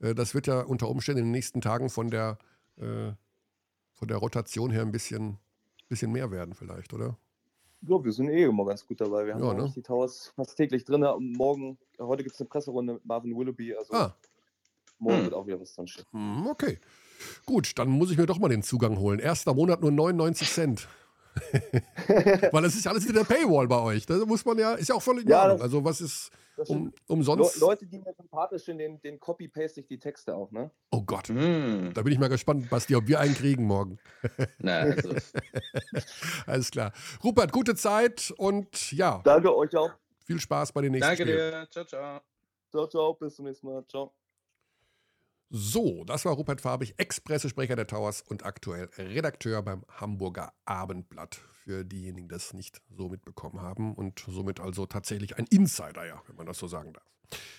Speaker 1: Äh, das wird ja unter Umständen in den nächsten Tagen von der, äh, von der Rotation her ein bisschen bisschen mehr werden vielleicht, oder?
Speaker 4: Ja, wir sind eh immer ganz gut dabei. Wir haben ja, ne? die Towers fast täglich drin. Morgen, heute gibt es eine Presserunde mit Marvin Willoughby. Also ah. morgen hm. wird auch wieder was drin stehen.
Speaker 1: Hm, okay. Gut, dann muss ich mir doch mal den Zugang holen. Erster Monat nur 99 Cent. Weil das ist alles in der Paywall bei euch. Da muss man ja, ist ja auch voll in ja, Ordnung. Also was ist um, umsonst?
Speaker 4: Le Leute, die mir sympathisch sind, den, den copy-paste ich die Texte auch, ne?
Speaker 1: Oh Gott. Mm. Da bin ich mal gespannt, Basti, ob wir einen kriegen morgen.
Speaker 2: Na, also.
Speaker 1: alles klar. Rupert, gute Zeit und ja.
Speaker 4: Danke euch auch.
Speaker 1: Viel Spaß bei den nächsten
Speaker 2: Danke Spielen. dir. Ciao, ciao.
Speaker 4: Ciao, ciao. Bis zum nächsten Mal. Ciao.
Speaker 1: So, das war Rupert Farbig, Ex-Pressesprecher der Towers und aktuell Redakteur beim Hamburger Abendblatt. Für diejenigen, die das nicht so mitbekommen haben und somit also tatsächlich ein Insider, ja, wenn man das so sagen darf.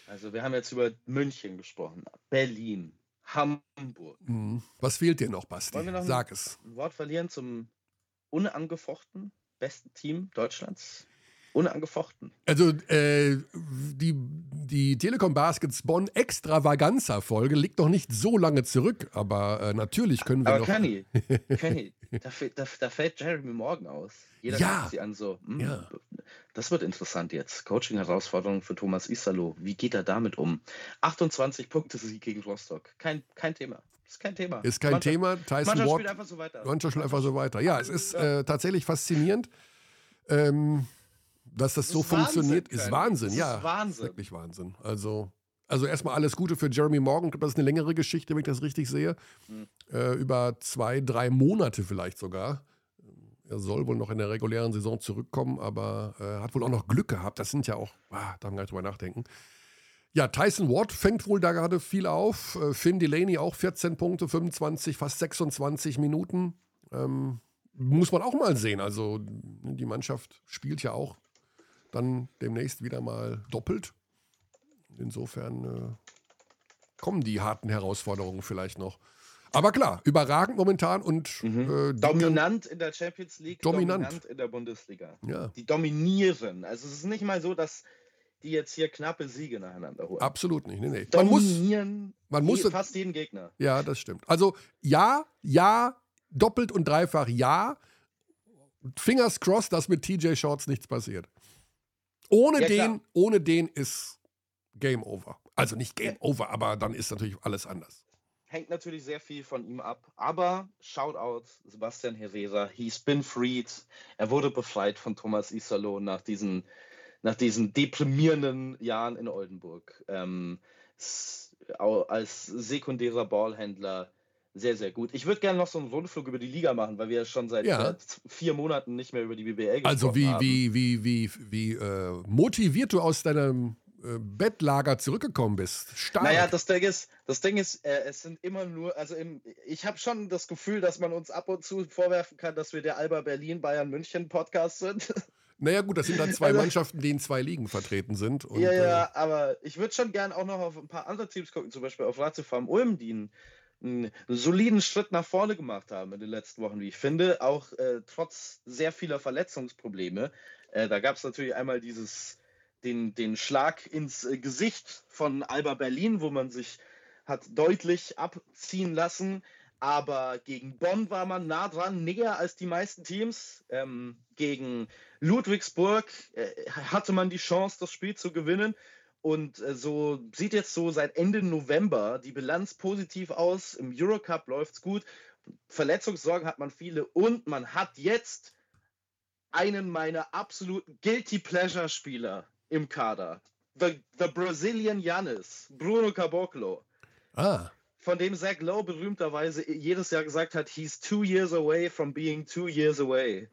Speaker 2: Also wir haben jetzt über München gesprochen, Berlin, Hamburg.
Speaker 1: Mhm. Was fehlt dir noch, Basti?
Speaker 2: Wollen wir noch
Speaker 1: Sag es.
Speaker 2: Ein Wort verlieren zum unangefochten besten Team Deutschlands? Unangefochten.
Speaker 1: Also äh, die, die Telekom Baskets Bonn Extravaganza-Folge liegt noch nicht so lange zurück, aber äh, natürlich können wir
Speaker 2: aber
Speaker 1: noch...
Speaker 2: Kenny, Kenny da, da, da, fällt Jeremy Morgan aus. Jeder
Speaker 1: ja.
Speaker 2: sie an so,
Speaker 1: mh, hm, ja.
Speaker 2: das wird interessant jetzt. Coaching-Herausforderung für Thomas Isalo. Wie geht er damit um? 28 Punkte Sieg gegen Rostock. Kein, kein Thema. Ist kein Thema.
Speaker 1: Ist kein
Speaker 2: Mannschaft,
Speaker 1: Thema. Tyson
Speaker 2: Mannschaft spielt einfach so weiter.
Speaker 1: Mannschaft spielt einfach so weiter. Ja, es ist äh, tatsächlich faszinierend. Ähm, dass das, das so funktioniert, Wahnsinn, ist Wahnsinn. Das ja,
Speaker 2: ist Wahnsinn.
Speaker 1: wirklich Wahnsinn. Also, also erstmal alles Gute für Jeremy Morgan. Das ist eine längere Geschichte, wenn ich das richtig sehe. Mhm. Äh, über zwei, drei Monate vielleicht sogar. Er soll wohl noch in der regulären Saison zurückkommen, aber äh, hat wohl auch noch Glück gehabt. Das sind ja auch, ah, da haben wir gar nicht drüber nachdenken. Ja, Tyson Watt fängt wohl da gerade viel auf. Äh, Finn Delaney auch 14 Punkte, 25, fast 26 Minuten. Ähm, muss man auch mal sehen. Also die Mannschaft spielt ja auch dann demnächst wieder mal doppelt. Insofern äh, kommen die harten Herausforderungen vielleicht noch. Aber klar, überragend momentan und
Speaker 2: mhm. äh, dominant in der Champions League,
Speaker 1: dominant. dominant,
Speaker 2: in der Bundesliga.
Speaker 1: Ja.
Speaker 2: Die dominieren. Also es ist nicht mal so, dass die jetzt hier knappe Siege nacheinander holen.
Speaker 1: Absolut nicht. Nee, nee.
Speaker 2: Man dominieren
Speaker 1: man muss,
Speaker 2: fast jeden Gegner.
Speaker 1: Ja, das stimmt. Also ja, ja, doppelt und dreifach ja. Fingers crossed, dass mit TJ Shorts nichts passiert. Ohne ja, den, ohne den ist Game Over. Also nicht Game. Over, aber dann ist natürlich alles anders.
Speaker 2: Hängt natürlich sehr viel von ihm ab. Aber Shoutout Sebastian Herrera, he's been freed. Er wurde befreit von Thomas Isalo nach diesen, nach diesen deprimierenden Jahren in Oldenburg. Ähm, als sekundärer Ballhändler sehr, sehr gut. Ich würde gerne noch so einen Rundflug über die Liga machen, weil wir schon seit,
Speaker 1: ja.
Speaker 2: vier Monaten nicht mehr über die BBL gesprochen
Speaker 1: also wie,
Speaker 2: haben.
Speaker 1: Also wie, wie, wie, wie äh, motiviert du aus deinem äh, Bettlager zurückgekommen bist.
Speaker 2: Stark. Naja, das Ding ist, das Ding ist, äh, es sind immer nur, also im, ich habe schon das Gefühl, dass man uns ab und zu vorwerfen kann, dass wir der Alba Berlin Bayern München Podcast sind.
Speaker 1: Naja, gut, das sind dann zwei also, Mannschaften, die in zwei Ligen vertreten sind.
Speaker 2: Und, ja, ja, äh, aber ich würde schon gern auch noch auf ein paar andere Teams gucken, zum Beispiel auf Lazio Farm Ulm, die einen, einen, soliden Schritt nach vorne gemacht haben in den letzten Wochen, wie ich finde, auch äh, trotz sehr vieler Verletzungsprobleme. Äh, da gab es natürlich einmal dieses, den, den Schlag ins äh, Gesicht von Alba Berlin, wo man sich hat deutlich abziehen lassen. Aber gegen Bonn war man nah dran, näher als die meisten Teams. Ähm, gegen Ludwigsburg äh, hatte man die Chance, das Spiel zu gewinnen. Und äh, so sieht jetzt so seit Ende November die Bilanz positiv aus. Im Eurocup läuft es gut. Verletzungssorgen hat man viele und man hat jetzt einen meiner absoluten Guilty Pleasure Spieler im Kader. The, the Brazilian Janis, Bruno Caboclo. Ah von dem Zach Lowe berühmterweise jedes Jahr gesagt hat, he's two years away from being two years away.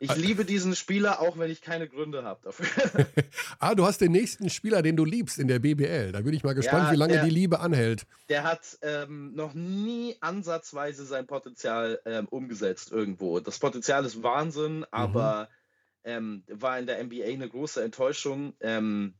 Speaker 2: Ich liebe diesen Spieler, auch wenn ich keine Gründe habe dafür.
Speaker 1: ah, du hast den nächsten Spieler, den du liebst in der BBL. Da bin ich mal gespannt, ja, wie lange der, die Liebe anhält.
Speaker 2: Der hat ähm, noch nie ansatzweise sein Potenzial ähm, umgesetzt irgendwo. Das Potenzial ist Wahnsinn, mhm. aber ähm, war in der NBA eine große Enttäuschung. Ähm,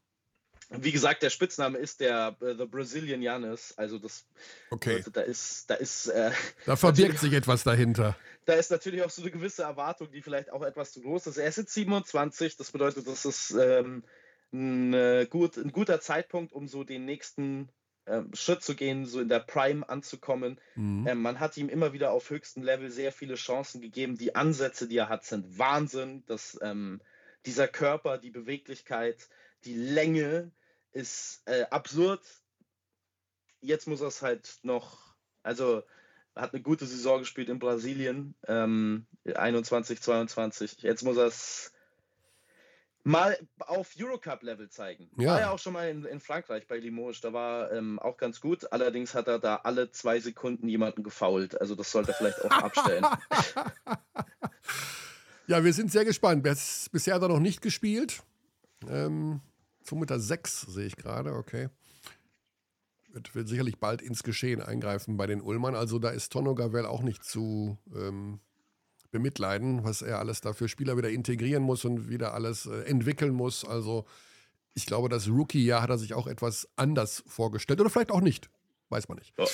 Speaker 2: wie gesagt, der Spitzname ist der äh, The Brazilian Janis. Also das
Speaker 1: okay.
Speaker 2: Also da ist, da ist äh,
Speaker 1: Da verbirgt sich etwas dahinter.
Speaker 2: Da ist natürlich auch so eine gewisse Erwartung, die vielleicht auch etwas zu groß ist. Er ist jetzt 27, das bedeutet, das ist ähm, ein, äh, gut, ein guter Zeitpunkt, um so den nächsten ähm, Schritt zu gehen, so in der Prime anzukommen. Mhm. Ähm, man hat ihm immer wieder auf höchstem Level sehr viele Chancen gegeben. Die Ansätze, die er hat, sind Wahnsinn. Das, ähm, dieser Körper, die Beweglichkeit, die Länge, ist äh, absurd. Jetzt muss er es halt noch, also hat eine gute Saison gespielt in Brasilien, ähm, 21, 22. Jetzt muss er es mal auf Eurocup-Level zeigen. Ja. War ja auch schon mal in, in Frankreich bei Limoges, da war ähm, auch ganz gut. Allerdings hat er da alle zwei Sekunden jemanden gefault. Also das sollte er vielleicht auch abstellen.
Speaker 1: ja, wir sind sehr gespannt. Bisher hat er noch nicht gespielt. Ähm, 2,6 Meter sechs, sehe ich gerade, okay. Wird, wird, sicherlich bald ins Geschehen eingreifen bei den Ullmann. Also da ist Tonno Gavel auch nicht zu ähm, bemitleiden, was er alles dafür Spieler wieder integrieren muss und wieder alles äh, entwickeln muss. Also ich glaube, das Rookie-Jahr hat er sich auch etwas anders vorgestellt oder vielleicht auch nicht. Weiß man nicht.
Speaker 2: Ja.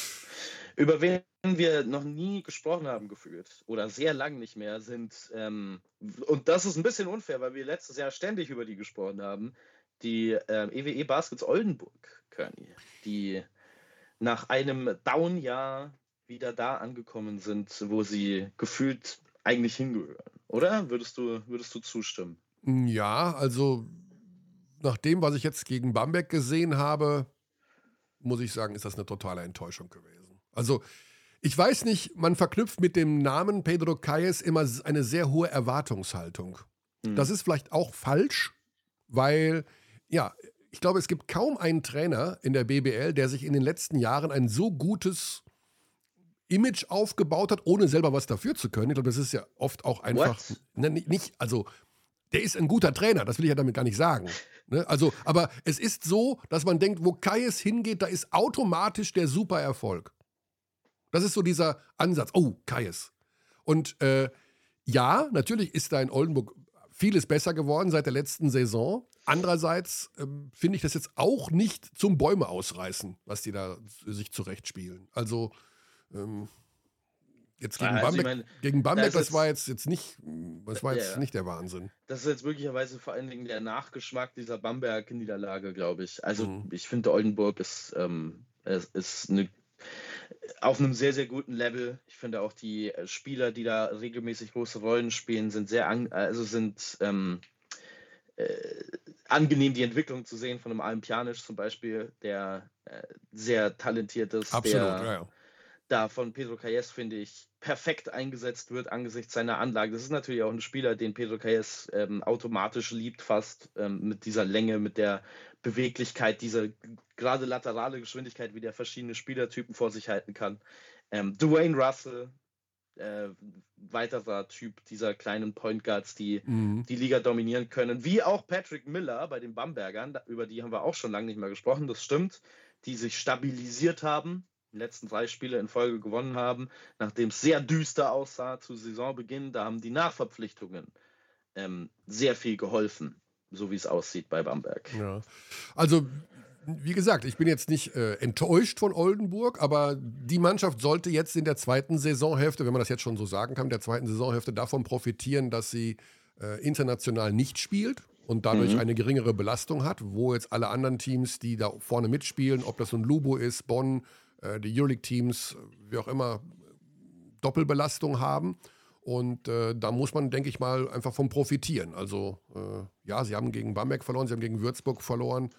Speaker 2: Über wen wir noch nie gesprochen haben, gefühlt, oder sehr lang nicht mehr, sind, ähm, und das ist ein bisschen unfair, weil wir letztes Jahr ständig über die gesprochen haben, die äh, EWE Baskets Oldenburg, Körny, die nach einem Down-Jahr wieder da angekommen sind, wo sie gefühlt eigentlich hingehören. Oder? Würdest du, würdest du zustimmen?
Speaker 1: Ja, also nach dem, was ich jetzt gegen Bamberg gesehen habe, muss ich sagen, ist das eine totale Enttäuschung gewesen. Also ich weiß nicht, man verknüpft mit dem Namen Pedro Calles immer eine sehr hohe Erwartungshaltung. Mhm. Das ist vielleicht auch falsch, weil ja, ich glaube, es gibt kaum einen Trainer in der BBL, der sich in den letzten Jahren ein so gutes Image aufgebaut hat, ohne selber was dafür zu können. Ich glaube, das ist ja oft auch einfach ne, nicht, also der ist ein guter Trainer, das will ich ja damit gar nicht sagen. Ne? Also, aber es ist so, dass man denkt, wo Kais hingeht, da ist automatisch der super Erfolg. Das ist so dieser Ansatz. Oh, Kais. Und äh, ja, natürlich ist da in Oldenburg vieles besser geworden seit der letzten Saison. Andererseits ähm, finde ich das jetzt auch nicht zum Bäume ausreißen, was die da sich zurechtspielen. Also ähm, jetzt gegen also Bamberg, meine, gegen Bamberg das, das war jetzt, jetzt nicht, das war jetzt ja, nicht der Wahnsinn.
Speaker 2: Das ist jetzt möglicherweise vor allen Dingen der Nachgeschmack dieser Bamberg-Niederlage, glaube ich. Also mhm. ich finde Oldenburg ist, ähm, ist eine auf einem sehr, sehr guten Level. Ich finde auch die äh, Spieler, die da regelmäßig große Rollen spielen, sind sehr, an, also sind ähm, äh, angenehm, die Entwicklung zu sehen von einem Alm Pjanic zum Beispiel, der äh, sehr talentiert ist.
Speaker 1: Absolut,
Speaker 2: der,
Speaker 1: ja, ja.
Speaker 2: Da von Pedro Calles, finde ich, perfekt eingesetzt wird angesichts seiner Anlage. Das ist natürlich auch ein Spieler, den Pedro Calles ähm, automatisch liebt, fast ähm, mit dieser Länge, mit der Beweglichkeit, diese gerade laterale Geschwindigkeit, wie der verschiedene Spielertypen vor sich halten kann. Ähm, Dwayne Russell, äh, weiterer Typ dieser kleinen Point Guards, die mhm. die Liga dominieren können. Wie auch Patrick Miller bei den Bambergern, über die haben wir auch schon lange nicht mehr gesprochen, das stimmt, die sich stabilisiert haben, die letzten drei Spiele in Folge gewonnen haben, nachdem es sehr düster aussah zu Saisonbeginn. Da haben die Nachverpflichtungen ähm, sehr viel geholfen, so wie es aussieht bei Bamberg.
Speaker 1: Ja. Also wie gesagt, ich bin jetzt nicht äh, enttäuscht von Oldenburg, aber die Mannschaft sollte jetzt in der zweiten Saisonhälfte, wenn man das jetzt schon so sagen kann, der zweiten Saisonhälfte davon profitieren, dass sie äh, international nicht spielt und dadurch mhm. eine geringere Belastung hat, wo jetzt alle anderen Teams, die da vorne mitspielen, ob das nun Lubo ist, Bonn, äh, die Euroleague-Teams, wie auch immer, Doppelbelastung haben. Und äh, da muss man, denke ich mal, einfach vom profitieren. Also äh, ja, sie haben gegen Bamberg verloren, sie haben gegen Würzburg verloren.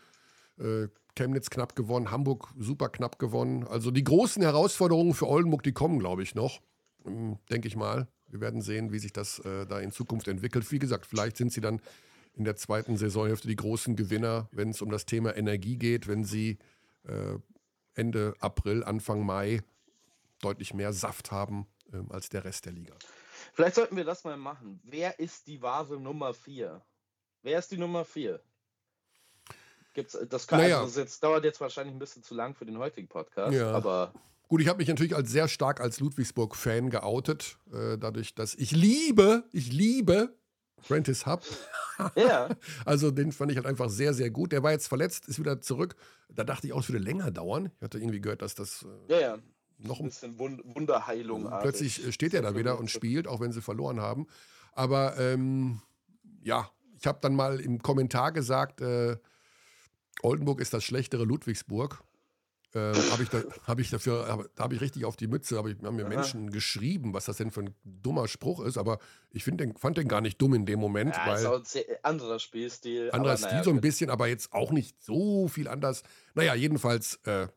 Speaker 1: Äh, Chemnitz knapp gewonnen, Hamburg super knapp gewonnen. Also die großen Herausforderungen für Oldenburg, die kommen, glaube ich, noch, ähm, denke ich mal. Wir werden sehen, wie sich das äh, da in Zukunft entwickelt. Wie gesagt, vielleicht sind sie dann in der zweiten Saisonhälfte die großen Gewinner, wenn es um das Thema Energie geht, wenn sie äh, Ende April, Anfang Mai deutlich mehr Saft haben äh, als der Rest der Liga.
Speaker 2: Vielleicht sollten wir das mal machen. Wer ist die Vase Nummer 4? Wer ist die Nummer 4? Gibt's, äh, das, kann, naja. also jetzt, dauert jetzt wahrscheinlich ein bisschen zu lang für den heutigen Podcast, ja. aber.
Speaker 1: Gut, ich habe mich natürlich als sehr stark als Ludwigsburg-Fan geoutet, äh, dadurch, dass ich liebe, ich liebe Prentice Hub. ja. Also den fand ich halt einfach sehr, sehr gut. Der war jetzt verletzt, ist wieder zurück. Da dachte ich auch, es würde länger dauern. Ich hatte irgendwie gehört, dass das
Speaker 2: äh, ja, ja. noch ein bisschen Wunderheilung.
Speaker 1: Plötzlich äh, steht er da wieder und spielt, auch wenn sie verloren haben. Aber ähm, ja, ich habe dann mal im Kommentar gesagt, äh, Oldenburg ist das schlechtere Ludwigsburg. Äh, habe ich, da, hab ich dafür, hab, da habe ich richtig auf die Mütze, hab ich, haben mir Aha. Menschen geschrieben, was das denn für ein dummer Spruch ist, aber ich den, fand den gar nicht dumm in dem Moment. Ja, weil ist auch
Speaker 2: ein anderer Spielstil.
Speaker 1: Anderer Stil naja, so ein bisschen, aber jetzt auch nicht so viel anders. Naja, jedenfalls, äh,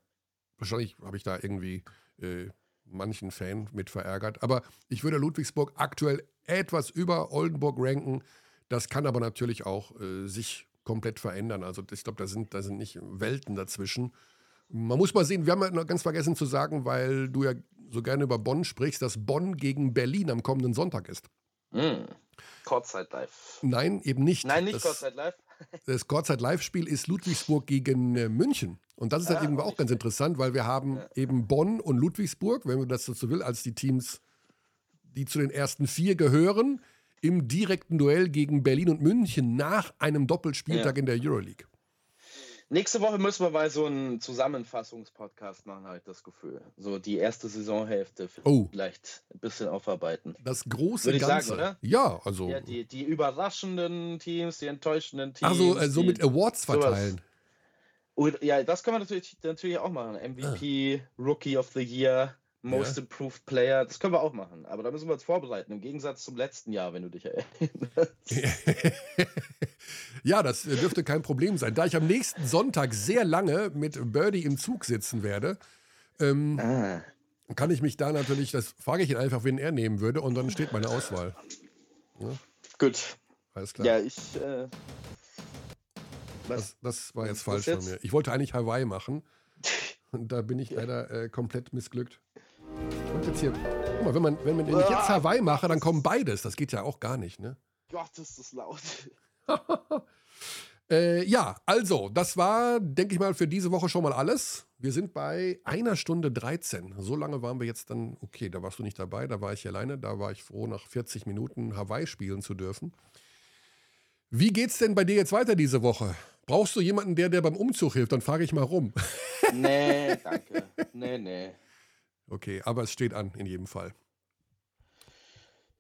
Speaker 1: wahrscheinlich habe ich da irgendwie äh, manchen Fan mit verärgert, aber ich würde Ludwigsburg aktuell etwas über Oldenburg ranken. Das kann aber natürlich auch äh, sich komplett verändern. Also ich glaube, da sind, da sind nicht Welten dazwischen. Man muss mal sehen, wir haben ja noch ganz vergessen zu sagen, weil du ja so gerne über Bonn sprichst, dass Bonn gegen Berlin am kommenden Sonntag ist.
Speaker 2: Mm. Kurzzeit live.
Speaker 1: Nein, eben nicht.
Speaker 2: Nein, nicht das, Kurzzeit live.
Speaker 1: das Kurzzeit Live-Spiel ist Ludwigsburg gegen äh, München. Und das ist halt ah, eben auch ganz interessant, weil wir haben ja. eben Bonn und Ludwigsburg, wenn man das so will, als die Teams, die zu den ersten vier gehören im direkten Duell gegen Berlin und München nach einem Doppelspieltag ja. in der Euroleague.
Speaker 2: Nächste Woche müssen wir mal so einen Zusammenfassungspodcast machen, habe ich das Gefühl. So die erste Saisonhälfte oh. vielleicht ein bisschen aufarbeiten.
Speaker 1: Das große Würde ich Ganze. sagen, oder? Ja, also.
Speaker 2: Ja, die, die überraschenden Teams, die enttäuschenden Teams.
Speaker 1: Also so mit Awards verteilen.
Speaker 2: Sowas. Ja, das können wir natürlich, natürlich auch machen. MVP, ah. Rookie of the Year. Most ja. Improved Player, das können wir auch machen, aber da müssen wir uns vorbereiten, im Gegensatz zum letzten Jahr, wenn du dich erinnerst.
Speaker 1: ja, das dürfte kein Problem sein. Da ich am nächsten Sonntag sehr lange mit Birdie im Zug sitzen werde, ähm, ah. kann ich mich da natürlich, das frage ich ihn einfach, wen er nehmen würde und dann steht meine Auswahl.
Speaker 2: Ja? Gut.
Speaker 1: Alles klar.
Speaker 2: Ja, ich. Äh,
Speaker 1: das, das, war jetzt falsch jetzt? von mir. Ich wollte eigentlich Hawaii machen. Und da bin ich leider äh, komplett missglückt. Und jetzt hier, guck mal, wenn, man, wenn, man, wenn ich jetzt Hawaii mache, dann kommen beides. Das geht ja auch gar nicht, ne?
Speaker 2: Gott, ist das laut.
Speaker 1: äh, ja, also, das war, denke ich mal, für diese Woche schon mal alles. Wir sind bei einer Stunde 13. So lange waren wir jetzt dann, okay, da warst du nicht dabei, da war ich alleine, da war ich froh, nach 40 Minuten Hawaii spielen zu dürfen. Wie geht's denn bei dir jetzt weiter diese Woche? Brauchst du jemanden, der dir beim Umzug hilft? Dann frage ich mal rum.
Speaker 2: Nee, danke. Nee, nee.
Speaker 1: Okay, aber es steht an in jedem Fall.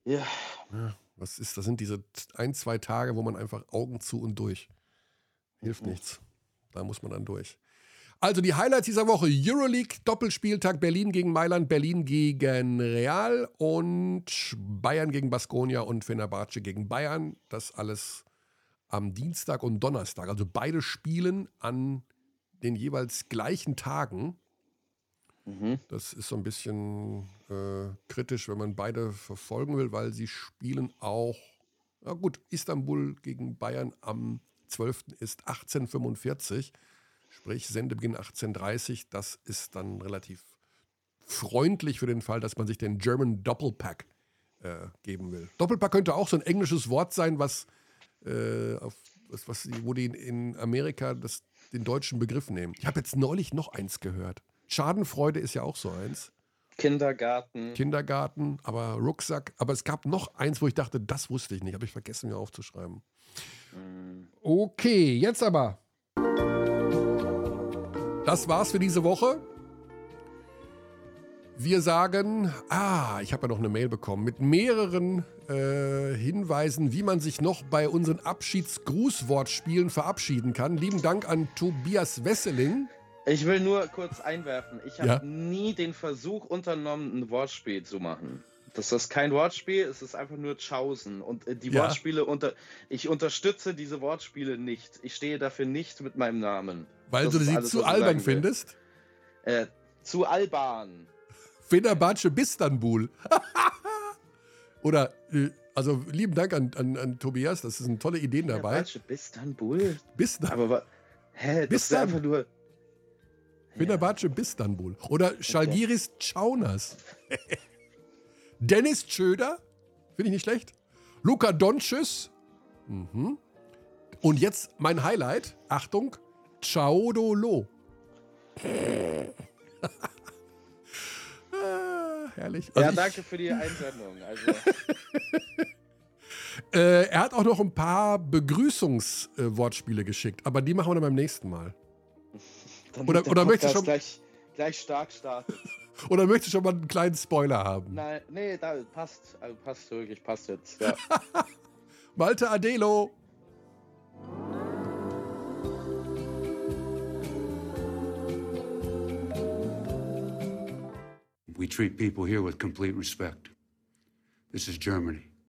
Speaker 2: Ja.
Speaker 1: ja. Was ist, das sind diese ein, zwei Tage, wo man einfach Augen zu und durch. Hilft mhm. nichts. Da muss man dann durch. Also die Highlights dieser Woche: Euroleague, Doppelspieltag Berlin gegen Mailand, Berlin gegen Real und Bayern gegen Baskonia und Fenerbahce gegen Bayern. Das alles am Dienstag und Donnerstag. Also beide spielen an den jeweils gleichen Tagen. Mhm. Das ist so ein bisschen äh, kritisch, wenn man beide verfolgen will, weil sie spielen auch, na gut, Istanbul gegen Bayern am 12. ist 1845, sprich Sendebeginn 1830. Das ist dann relativ freundlich für den Fall, dass man sich den German Doppelpack äh, geben will. Doppelpack könnte auch so ein englisches Wort sein, was, äh, auf, was, was wo die in Amerika das, den deutschen Begriff nehmen. Ich habe jetzt neulich noch eins gehört. Schadenfreude ist ja auch so eins.
Speaker 2: Kindergarten.
Speaker 1: Kindergarten, aber Rucksack. Aber es gab noch eins, wo ich dachte, das wusste ich nicht. Habe ich vergessen, mir aufzuschreiben. Mhm. Okay, jetzt aber. Das war's für diese Woche. Wir sagen, ah, ich habe ja noch eine Mail bekommen mit mehreren äh, Hinweisen, wie man sich noch bei unseren Abschiedsgrußwortspielen verabschieden kann. Lieben Dank an Tobias Wesseling.
Speaker 2: Ich will nur kurz einwerfen, ich habe ja? nie den Versuch unternommen, ein Wortspiel zu machen. Das ist kein Wortspiel, es ist einfach nur Chausen. Und äh, die ja. Wortspiele unter. Ich unterstütze diese Wortspiele nicht. Ich stehe dafür nicht mit meinem Namen.
Speaker 1: Weil das du sie alles, zu albern findest?
Speaker 2: Äh, zu alban.
Speaker 1: Fenerbahce Bistanbul. Oder, äh, also lieben Dank an, an, an Tobias, das sind tolle Ideen dabei.
Speaker 2: Fenerbahce Bistanbul?
Speaker 1: Bistan
Speaker 2: Aber hä, das Bistan. ist einfach nur...
Speaker 1: Fenerbahce ja. Bistanbul. Oder Schalgiris Chaunas. Dennis Schöder, finde ich nicht schlecht. Luka Doncic. Mhm. Und jetzt mein Highlight. Achtung. Chaodolo. herrlich.
Speaker 2: Also ja, danke für die Einsendung. Also.
Speaker 1: äh, er hat auch noch ein paar Begrüßungswortspiele geschickt, aber die machen wir dann beim nächsten Mal.
Speaker 2: Oder oder möchtest du schon gleich, gleich stark starten.
Speaker 1: oder möchtest du schon mal einen kleinen Spoiler haben?
Speaker 2: Nein, nee, da passt, also passt wirklich, passt jetzt. Ja.
Speaker 1: Malte Adelo. We treat people here with complete respect. This is Germany.